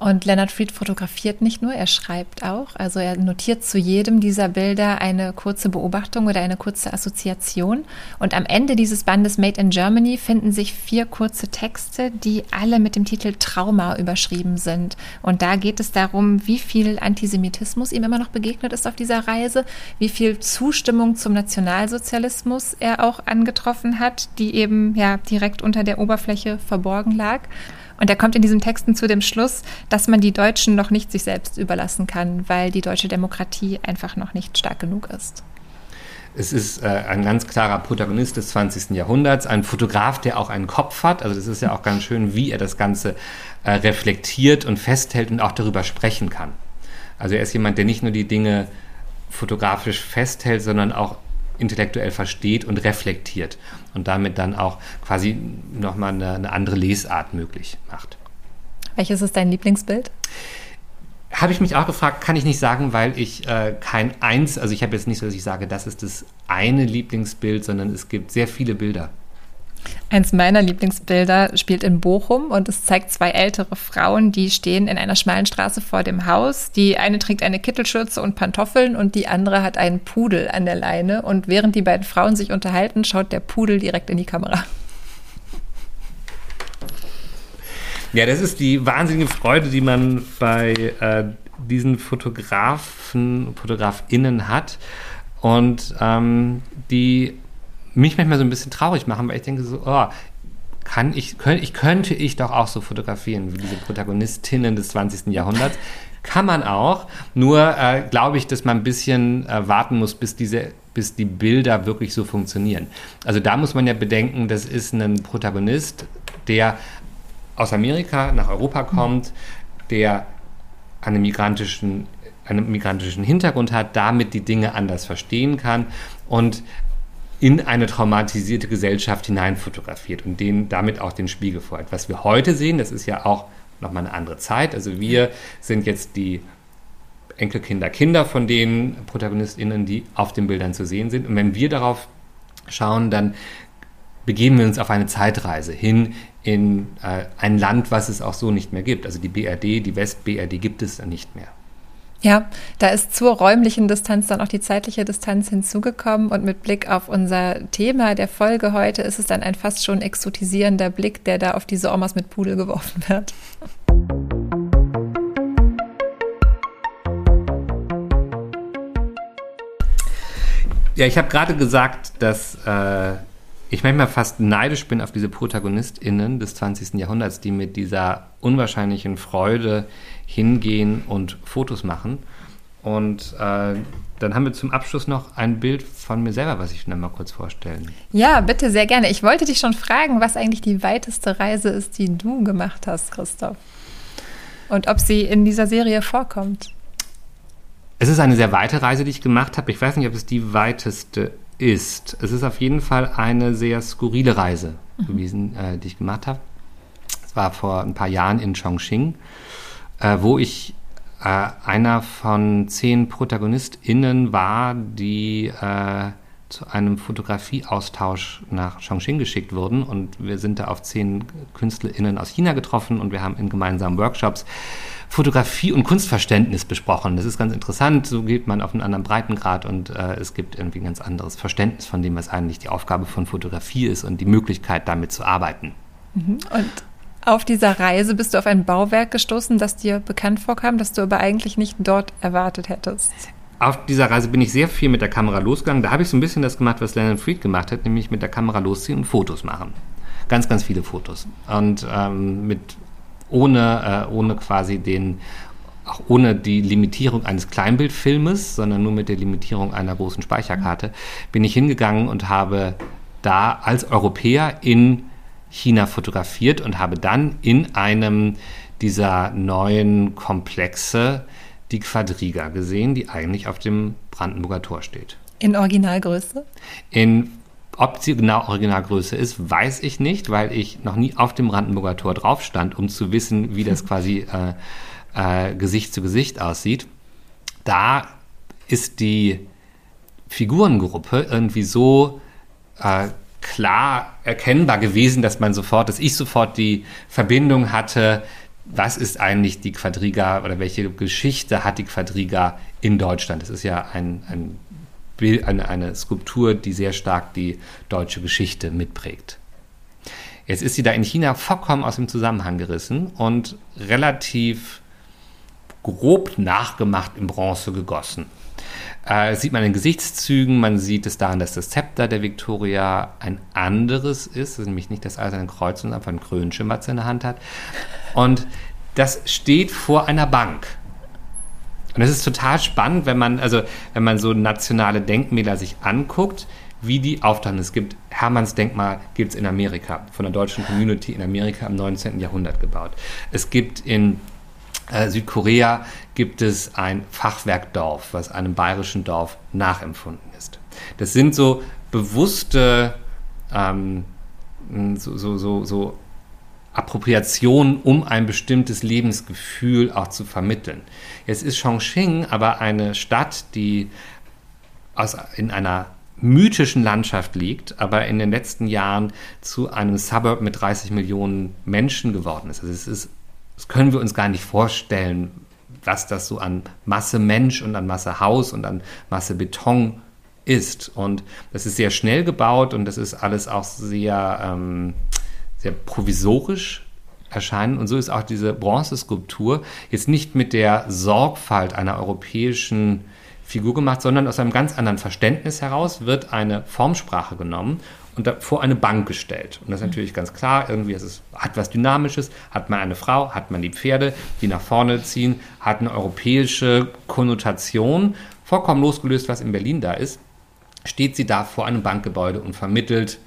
Und Leonard Fried fotografiert nicht nur, er schreibt auch. Also er notiert zu jedem dieser Bilder eine kurze Beobachtung oder eine kurze Assoziation. Und am Ende dieses Bandes Made in Germany finden sich vier kurze Texte, die alle mit dem Titel Trauma überschrieben sind. Und da geht es darum, wie viel Antisemitismus ihm immer noch begegnet ist auf dieser Reise, wie viel Zustimmung zum Nationalsozialismus er auch angetroffen hat, die eben ja direkt unter der Oberfläche verborgen lag. Und er kommt in diesen Texten zu dem Schluss, dass man die Deutschen noch nicht sich selbst überlassen kann, weil die deutsche Demokratie einfach noch nicht stark genug ist. Es ist äh, ein ganz klarer Protagonist des 20. Jahrhunderts, ein Fotograf, der auch einen Kopf hat. Also das ist ja auch ganz schön, wie er das Ganze äh, reflektiert und festhält und auch darüber sprechen kann. Also er ist jemand, der nicht nur die Dinge fotografisch festhält, sondern auch intellektuell versteht und reflektiert und damit dann auch quasi nochmal eine, eine andere Lesart möglich macht. Welches ist dein Lieblingsbild? Habe ich mich auch gefragt, kann ich nicht sagen, weil ich äh, kein eins, also ich habe jetzt nicht so, dass ich sage, das ist das eine Lieblingsbild, sondern es gibt sehr viele Bilder. Eins meiner Lieblingsbilder spielt in Bochum und es zeigt zwei ältere Frauen, die stehen in einer schmalen Straße vor dem Haus. Die eine trägt eine Kittelschürze und Pantoffeln und die andere hat einen Pudel an der Leine. Und während die beiden Frauen sich unterhalten, schaut der Pudel direkt in die Kamera. Ja, das ist die wahnsinnige Freude, die man bei äh, diesen Fotografen, FotografInnen hat und ähm, die mich manchmal so ein bisschen traurig machen, weil ich denke so, oh, kann ich, könnt, ich könnte ich doch auch so fotografieren wie diese Protagonistinnen des 20. Jahrhunderts. Kann man auch, nur äh, glaube ich, dass man ein bisschen äh, warten muss, bis diese bis die Bilder wirklich so funktionieren. Also da muss man ja bedenken, das ist ein Protagonist, der aus Amerika nach Europa kommt, der einen migrantischen, einen migrantischen Hintergrund hat, damit die Dinge anders verstehen kann und in eine traumatisierte Gesellschaft hinein fotografiert und denen damit auch den Spiegel vorhält. Was wir heute sehen, das ist ja auch nochmal eine andere Zeit. Also wir sind jetzt die Enkelkinder, Kinder von den ProtagonistInnen, die auf den Bildern zu sehen sind. Und wenn wir darauf schauen, dann begeben wir uns auf eine Zeitreise hin in äh, ein Land, was es auch so nicht mehr gibt. Also die BRD, die West-BRD gibt es nicht mehr. Ja, da ist zur räumlichen Distanz dann auch die zeitliche Distanz hinzugekommen und mit Blick auf unser Thema der Folge heute ist es dann ein fast schon exotisierender Blick, der da auf diese Omas mit Pudel geworfen wird. Ja, ich habe gerade gesagt, dass äh, ich manchmal fast neidisch bin auf diese ProtagonistInnen des 20. Jahrhunderts, die mit dieser unwahrscheinlichen Freude hingehen und Fotos machen. Und äh, dann haben wir zum Abschluss noch ein Bild von mir selber, was ich dann mal kurz vorstellen. Ja, bitte, sehr gerne. Ich wollte dich schon fragen, was eigentlich die weiteste Reise ist, die du gemacht hast, Christoph. Und ob sie in dieser Serie vorkommt. Es ist eine sehr weite Reise, die ich gemacht habe. Ich weiß nicht, ob es die weiteste ist. Es ist auf jeden Fall eine sehr skurrile Reise mhm. gewesen, äh, die ich gemacht habe. Es war vor ein paar Jahren in Chongqing, äh, wo ich äh, einer von zehn ProtagonistInnen war, die äh, zu einem Fotografieaustausch nach Chongqing geschickt wurden. Und wir sind da auf zehn KünstlerInnen aus China getroffen und wir haben in gemeinsamen Workshops Fotografie und Kunstverständnis besprochen. Das ist ganz interessant. So geht man auf einen anderen Breitengrad und äh, es gibt irgendwie ein ganz anderes Verständnis von dem, was eigentlich die Aufgabe von Fotografie ist und die Möglichkeit, damit zu arbeiten. Mhm. Und auf dieser Reise bist du auf ein Bauwerk gestoßen, das dir bekannt vorkam, das du aber eigentlich nicht dort erwartet hättest. Auf dieser Reise bin ich sehr viel mit der Kamera losgegangen. Da habe ich so ein bisschen das gemacht, was Lennon Fried gemacht hat, nämlich mit der Kamera losziehen und Fotos machen. Ganz, ganz viele Fotos. Und ähm, mit, ohne, äh, ohne quasi den, auch ohne die Limitierung eines Kleinbildfilmes, sondern nur mit der Limitierung einer großen Speicherkarte, bin ich hingegangen und habe da als Europäer in China fotografiert und habe dann in einem dieser neuen Komplexe die Quadriga gesehen, die eigentlich auf dem Brandenburger Tor steht. In Originalgröße? In ob sie genau Originalgröße ist, weiß ich nicht, weil ich noch nie auf dem Brandenburger Tor drauf stand, um zu wissen, wie das quasi äh, äh, Gesicht zu Gesicht aussieht. Da ist die Figurengruppe irgendwie so äh, klar erkennbar gewesen, dass man sofort, dass ich sofort die Verbindung hatte, was ist eigentlich die Quadriga oder welche Geschichte hat die Quadriga in Deutschland? Das ist ja ein, ein Bild, eine, eine Skulptur, die sehr stark die deutsche Geschichte mitprägt. Jetzt ist sie da in China vollkommen aus dem Zusammenhang gerissen und relativ grob nachgemacht in Bronze gegossen. Äh, sieht man in Gesichtszügen, man sieht es daran, dass das Zepter der Victoria ein anderes ist, nämlich nicht das Eiserne Kreuz, sondern einfach ein sie in der Hand hat. Und das steht vor einer Bank. Und das ist total spannend, wenn man, also, wenn man so nationale Denkmäler sich anguckt, wie die auftauchen. Es gibt Hermanns Denkmal gibt es in Amerika, von der deutschen Community in Amerika im 19. Jahrhundert gebaut. Es gibt in Südkorea gibt es ein Fachwerkdorf, was einem bayerischen Dorf nachempfunden ist. Das sind so bewusste, ähm, so, so, so, so Appropriation, um ein bestimmtes Lebensgefühl auch zu vermitteln. Jetzt ist Chongqing aber eine Stadt, die aus, in einer mythischen Landschaft liegt, aber in den letzten Jahren zu einem Suburb mit 30 Millionen Menschen geworden ist. Also es ist, das können wir uns gar nicht vorstellen, was das so an Masse Mensch und an Masse Haus und an Masse Beton ist. Und das ist sehr schnell gebaut und das ist alles auch sehr, ähm, sehr provisorisch erscheinen. Und so ist auch diese Bronzeskulptur jetzt nicht mit der Sorgfalt einer europäischen Figur gemacht, sondern aus einem ganz anderen Verständnis heraus wird eine Formsprache genommen und vor eine Bank gestellt. Und das ist natürlich ganz klar, irgendwie ist es hat was Dynamisches, hat man eine Frau, hat man die Pferde, die nach vorne ziehen, hat eine europäische Konnotation, vollkommen losgelöst, was in Berlin da ist, steht sie da vor einem Bankgebäude und vermittelt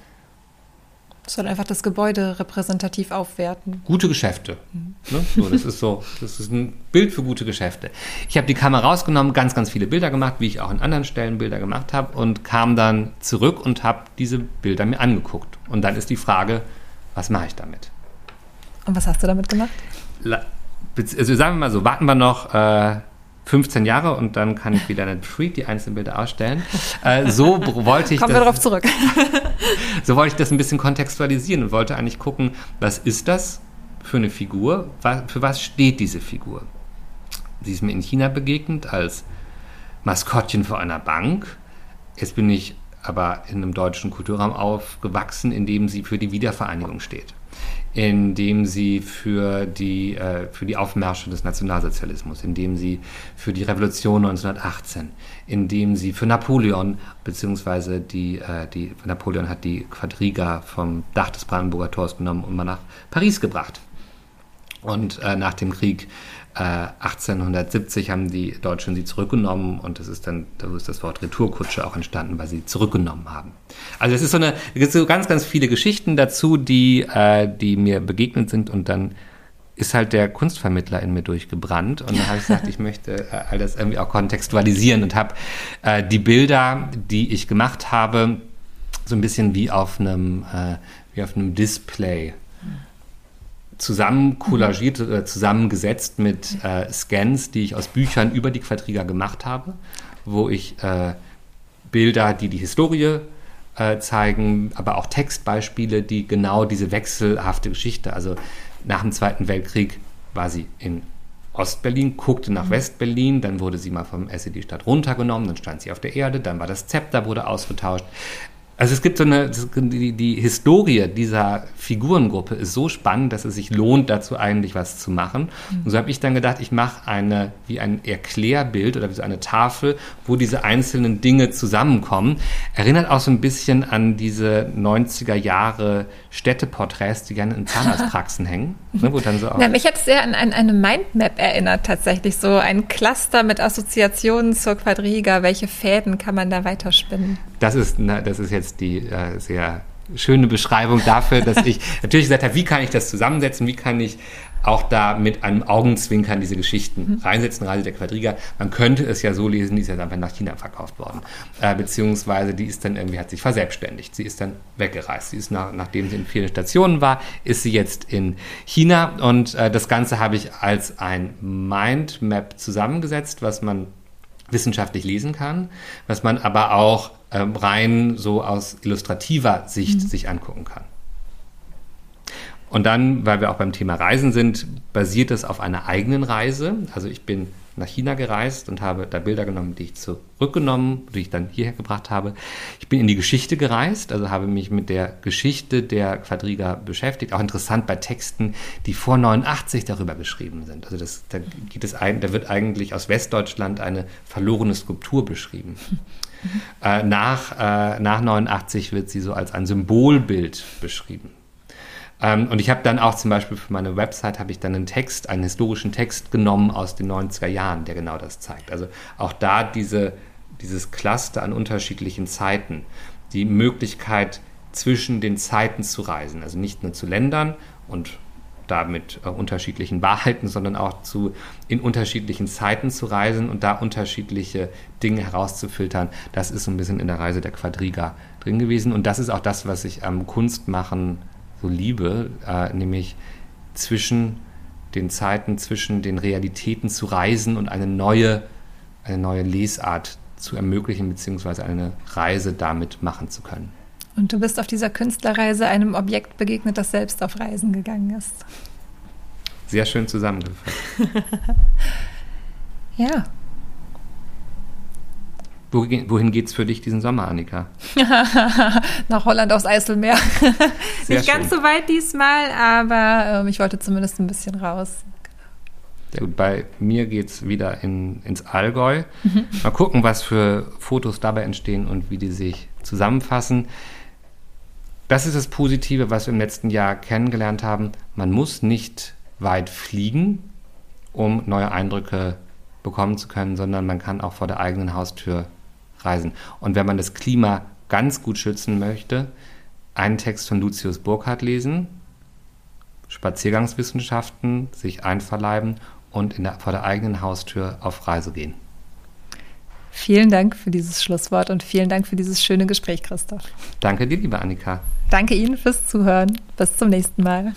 soll einfach das Gebäude repräsentativ aufwerten. Gute Geschäfte. Mhm. Ne? So, das ist so, das ist ein Bild für gute Geschäfte. Ich habe die Kamera rausgenommen, ganz, ganz viele Bilder gemacht, wie ich auch an anderen Stellen Bilder gemacht habe und kam dann zurück und habe diese Bilder mir angeguckt. Und dann ist die Frage, was mache ich damit? Und was hast du damit gemacht? Also sagen wir mal so, warten wir noch äh, 15 Jahre und dann kann ich wieder eine Treat die einzelnen Bilder ausstellen. Äh, so wollte ich Kommen das, wir darauf zurück. so wollte ich das ein bisschen kontextualisieren und wollte eigentlich gucken, was ist das für eine Figur? Für was steht diese Figur? Sie ist mir in China begegnet als Maskottchen vor einer Bank. Jetzt bin ich aber in einem deutschen Kulturraum aufgewachsen, in dem sie für die Wiedervereinigung steht indem sie für die, äh, für die Aufmärsche des Nationalsozialismus, indem sie für die Revolution 1918, indem sie für Napoleon, beziehungsweise die, äh, die, Napoleon hat die Quadriga vom Dach des Brandenburger Tors genommen und mal nach Paris gebracht. Und äh, nach dem Krieg 1870 äh, haben die Deutschen sie zurückgenommen und das ist dann, da ist das Wort Retourkutsche auch entstanden, weil sie zurückgenommen haben. Also es ist so eine, es gibt so ganz, ganz viele Geschichten dazu, die, äh, die mir begegnet sind und dann ist halt der Kunstvermittler in mir durchgebrannt und dann habe ich gesagt, ich möchte äh, all das irgendwie auch kontextualisieren und habe äh, die Bilder, die ich gemacht habe, so ein bisschen wie auf einem, äh, wie auf einem Display zusammen kollagiert oder zusammengesetzt mit äh, Scans, die ich aus Büchern über die Quadriga gemacht habe, wo ich äh, Bilder, die die Historie äh, zeigen, aber auch Textbeispiele, die genau diese wechselhafte Geschichte, also nach dem Zweiten Weltkrieg war sie in Ostberlin, guckte nach mhm. Westberlin, dann wurde sie mal vom SED-Stadt runtergenommen, dann stand sie auf der Erde, dann war das Zepter, wurde ausgetauscht. Also es gibt so eine, die, die Historie dieser Figurengruppe ist so spannend, dass es sich lohnt, dazu eigentlich was zu machen. Mhm. Und so habe ich dann gedacht, ich mache eine, wie ein Erklärbild oder wie so eine Tafel, wo diese einzelnen Dinge zusammenkommen. Erinnert auch so ein bisschen an diese 90er Jahre Städteporträts, die gerne in Zahnarztpraxen hängen. Ne, wo dann so auch ja, mich hat es sehr an, an eine Mindmap erinnert, tatsächlich. So ein Cluster mit Assoziationen zur Quadriga. Welche Fäden kann man da weiterspinnen? Das ist, na, das ist jetzt die äh, sehr schöne Beschreibung dafür, dass ich natürlich gesagt habe, wie kann ich das zusammensetzen, wie kann ich auch da mit einem Augenzwinkern diese Geschichten mhm. reinsetzen, Reise der Quadriga. Man könnte es ja so lesen, die ist ja einfach nach China verkauft worden. Äh, beziehungsweise die ist dann irgendwie, hat sich verselbstständigt. Sie ist dann weggereist. Sie ist nach, nachdem sie in vielen Stationen war, ist sie jetzt in China und äh, das Ganze habe ich als ein Mindmap zusammengesetzt, was man wissenschaftlich lesen kann, was man aber auch ähm, rein so aus illustrativer Sicht mhm. sich angucken kann. Und dann, weil wir auch beim Thema Reisen sind, basiert es auf einer eigenen Reise. Also ich bin nach China gereist und habe da Bilder genommen, die ich zurückgenommen, die ich dann hierher gebracht habe. Ich bin in die Geschichte gereist, also habe mich mit der Geschichte der Quadriga beschäftigt. Auch interessant bei Texten, die vor 89 darüber geschrieben sind. Also das, da, geht es ein, da wird eigentlich aus Westdeutschland eine verlorene Skulptur beschrieben. Mhm. Nach, äh, nach 89 wird sie so als ein Symbolbild beschrieben. Ähm, und ich habe dann auch zum Beispiel für meine Website habe ich dann einen Text, einen historischen Text genommen aus den 90er Jahren, der genau das zeigt. Also auch da diese, dieses Cluster an unterschiedlichen Zeiten, die Möglichkeit zwischen den Zeiten zu reisen, also nicht nur zu Ländern und damit äh, unterschiedlichen Wahrheiten, sondern auch zu in unterschiedlichen Zeiten zu reisen und da unterschiedliche Dinge herauszufiltern. Das ist so ein bisschen in der Reise der Quadriga drin gewesen und das ist auch das, was ich am Kunstmachen so liebe, äh, nämlich zwischen den Zeiten, zwischen den Realitäten zu reisen und eine neue, eine neue Lesart zu ermöglichen, beziehungsweise eine Reise damit machen zu können. Und du bist auf dieser Künstlerreise einem Objekt begegnet, das selbst auf Reisen gegangen ist. Sehr schön zusammengefasst. ja. Wohin geht es für dich diesen Sommer, Annika? Nach Holland aufs Eiselmeer. Nicht ganz so weit diesmal, aber ähm, ich wollte zumindest ein bisschen raus. Sehr gut. Bei mir geht es wieder in, ins Allgäu. Mhm. Mal gucken, was für Fotos dabei entstehen und wie die sich zusammenfassen. Das ist das Positive, was wir im letzten Jahr kennengelernt haben. Man muss nicht weit fliegen, um neue Eindrücke bekommen zu können, sondern man kann auch vor der eigenen Haustür reisen. Und wenn man das Klima ganz gut schützen möchte, einen Text von Lucius Burkhardt lesen, Spaziergangswissenschaften sich einverleiben und der, vor der eigenen Haustür auf Reise gehen. Vielen Dank für dieses Schlusswort und vielen Dank für dieses schöne Gespräch, Christoph. Danke dir, liebe Annika. Danke Ihnen fürs Zuhören. Bis zum nächsten Mal.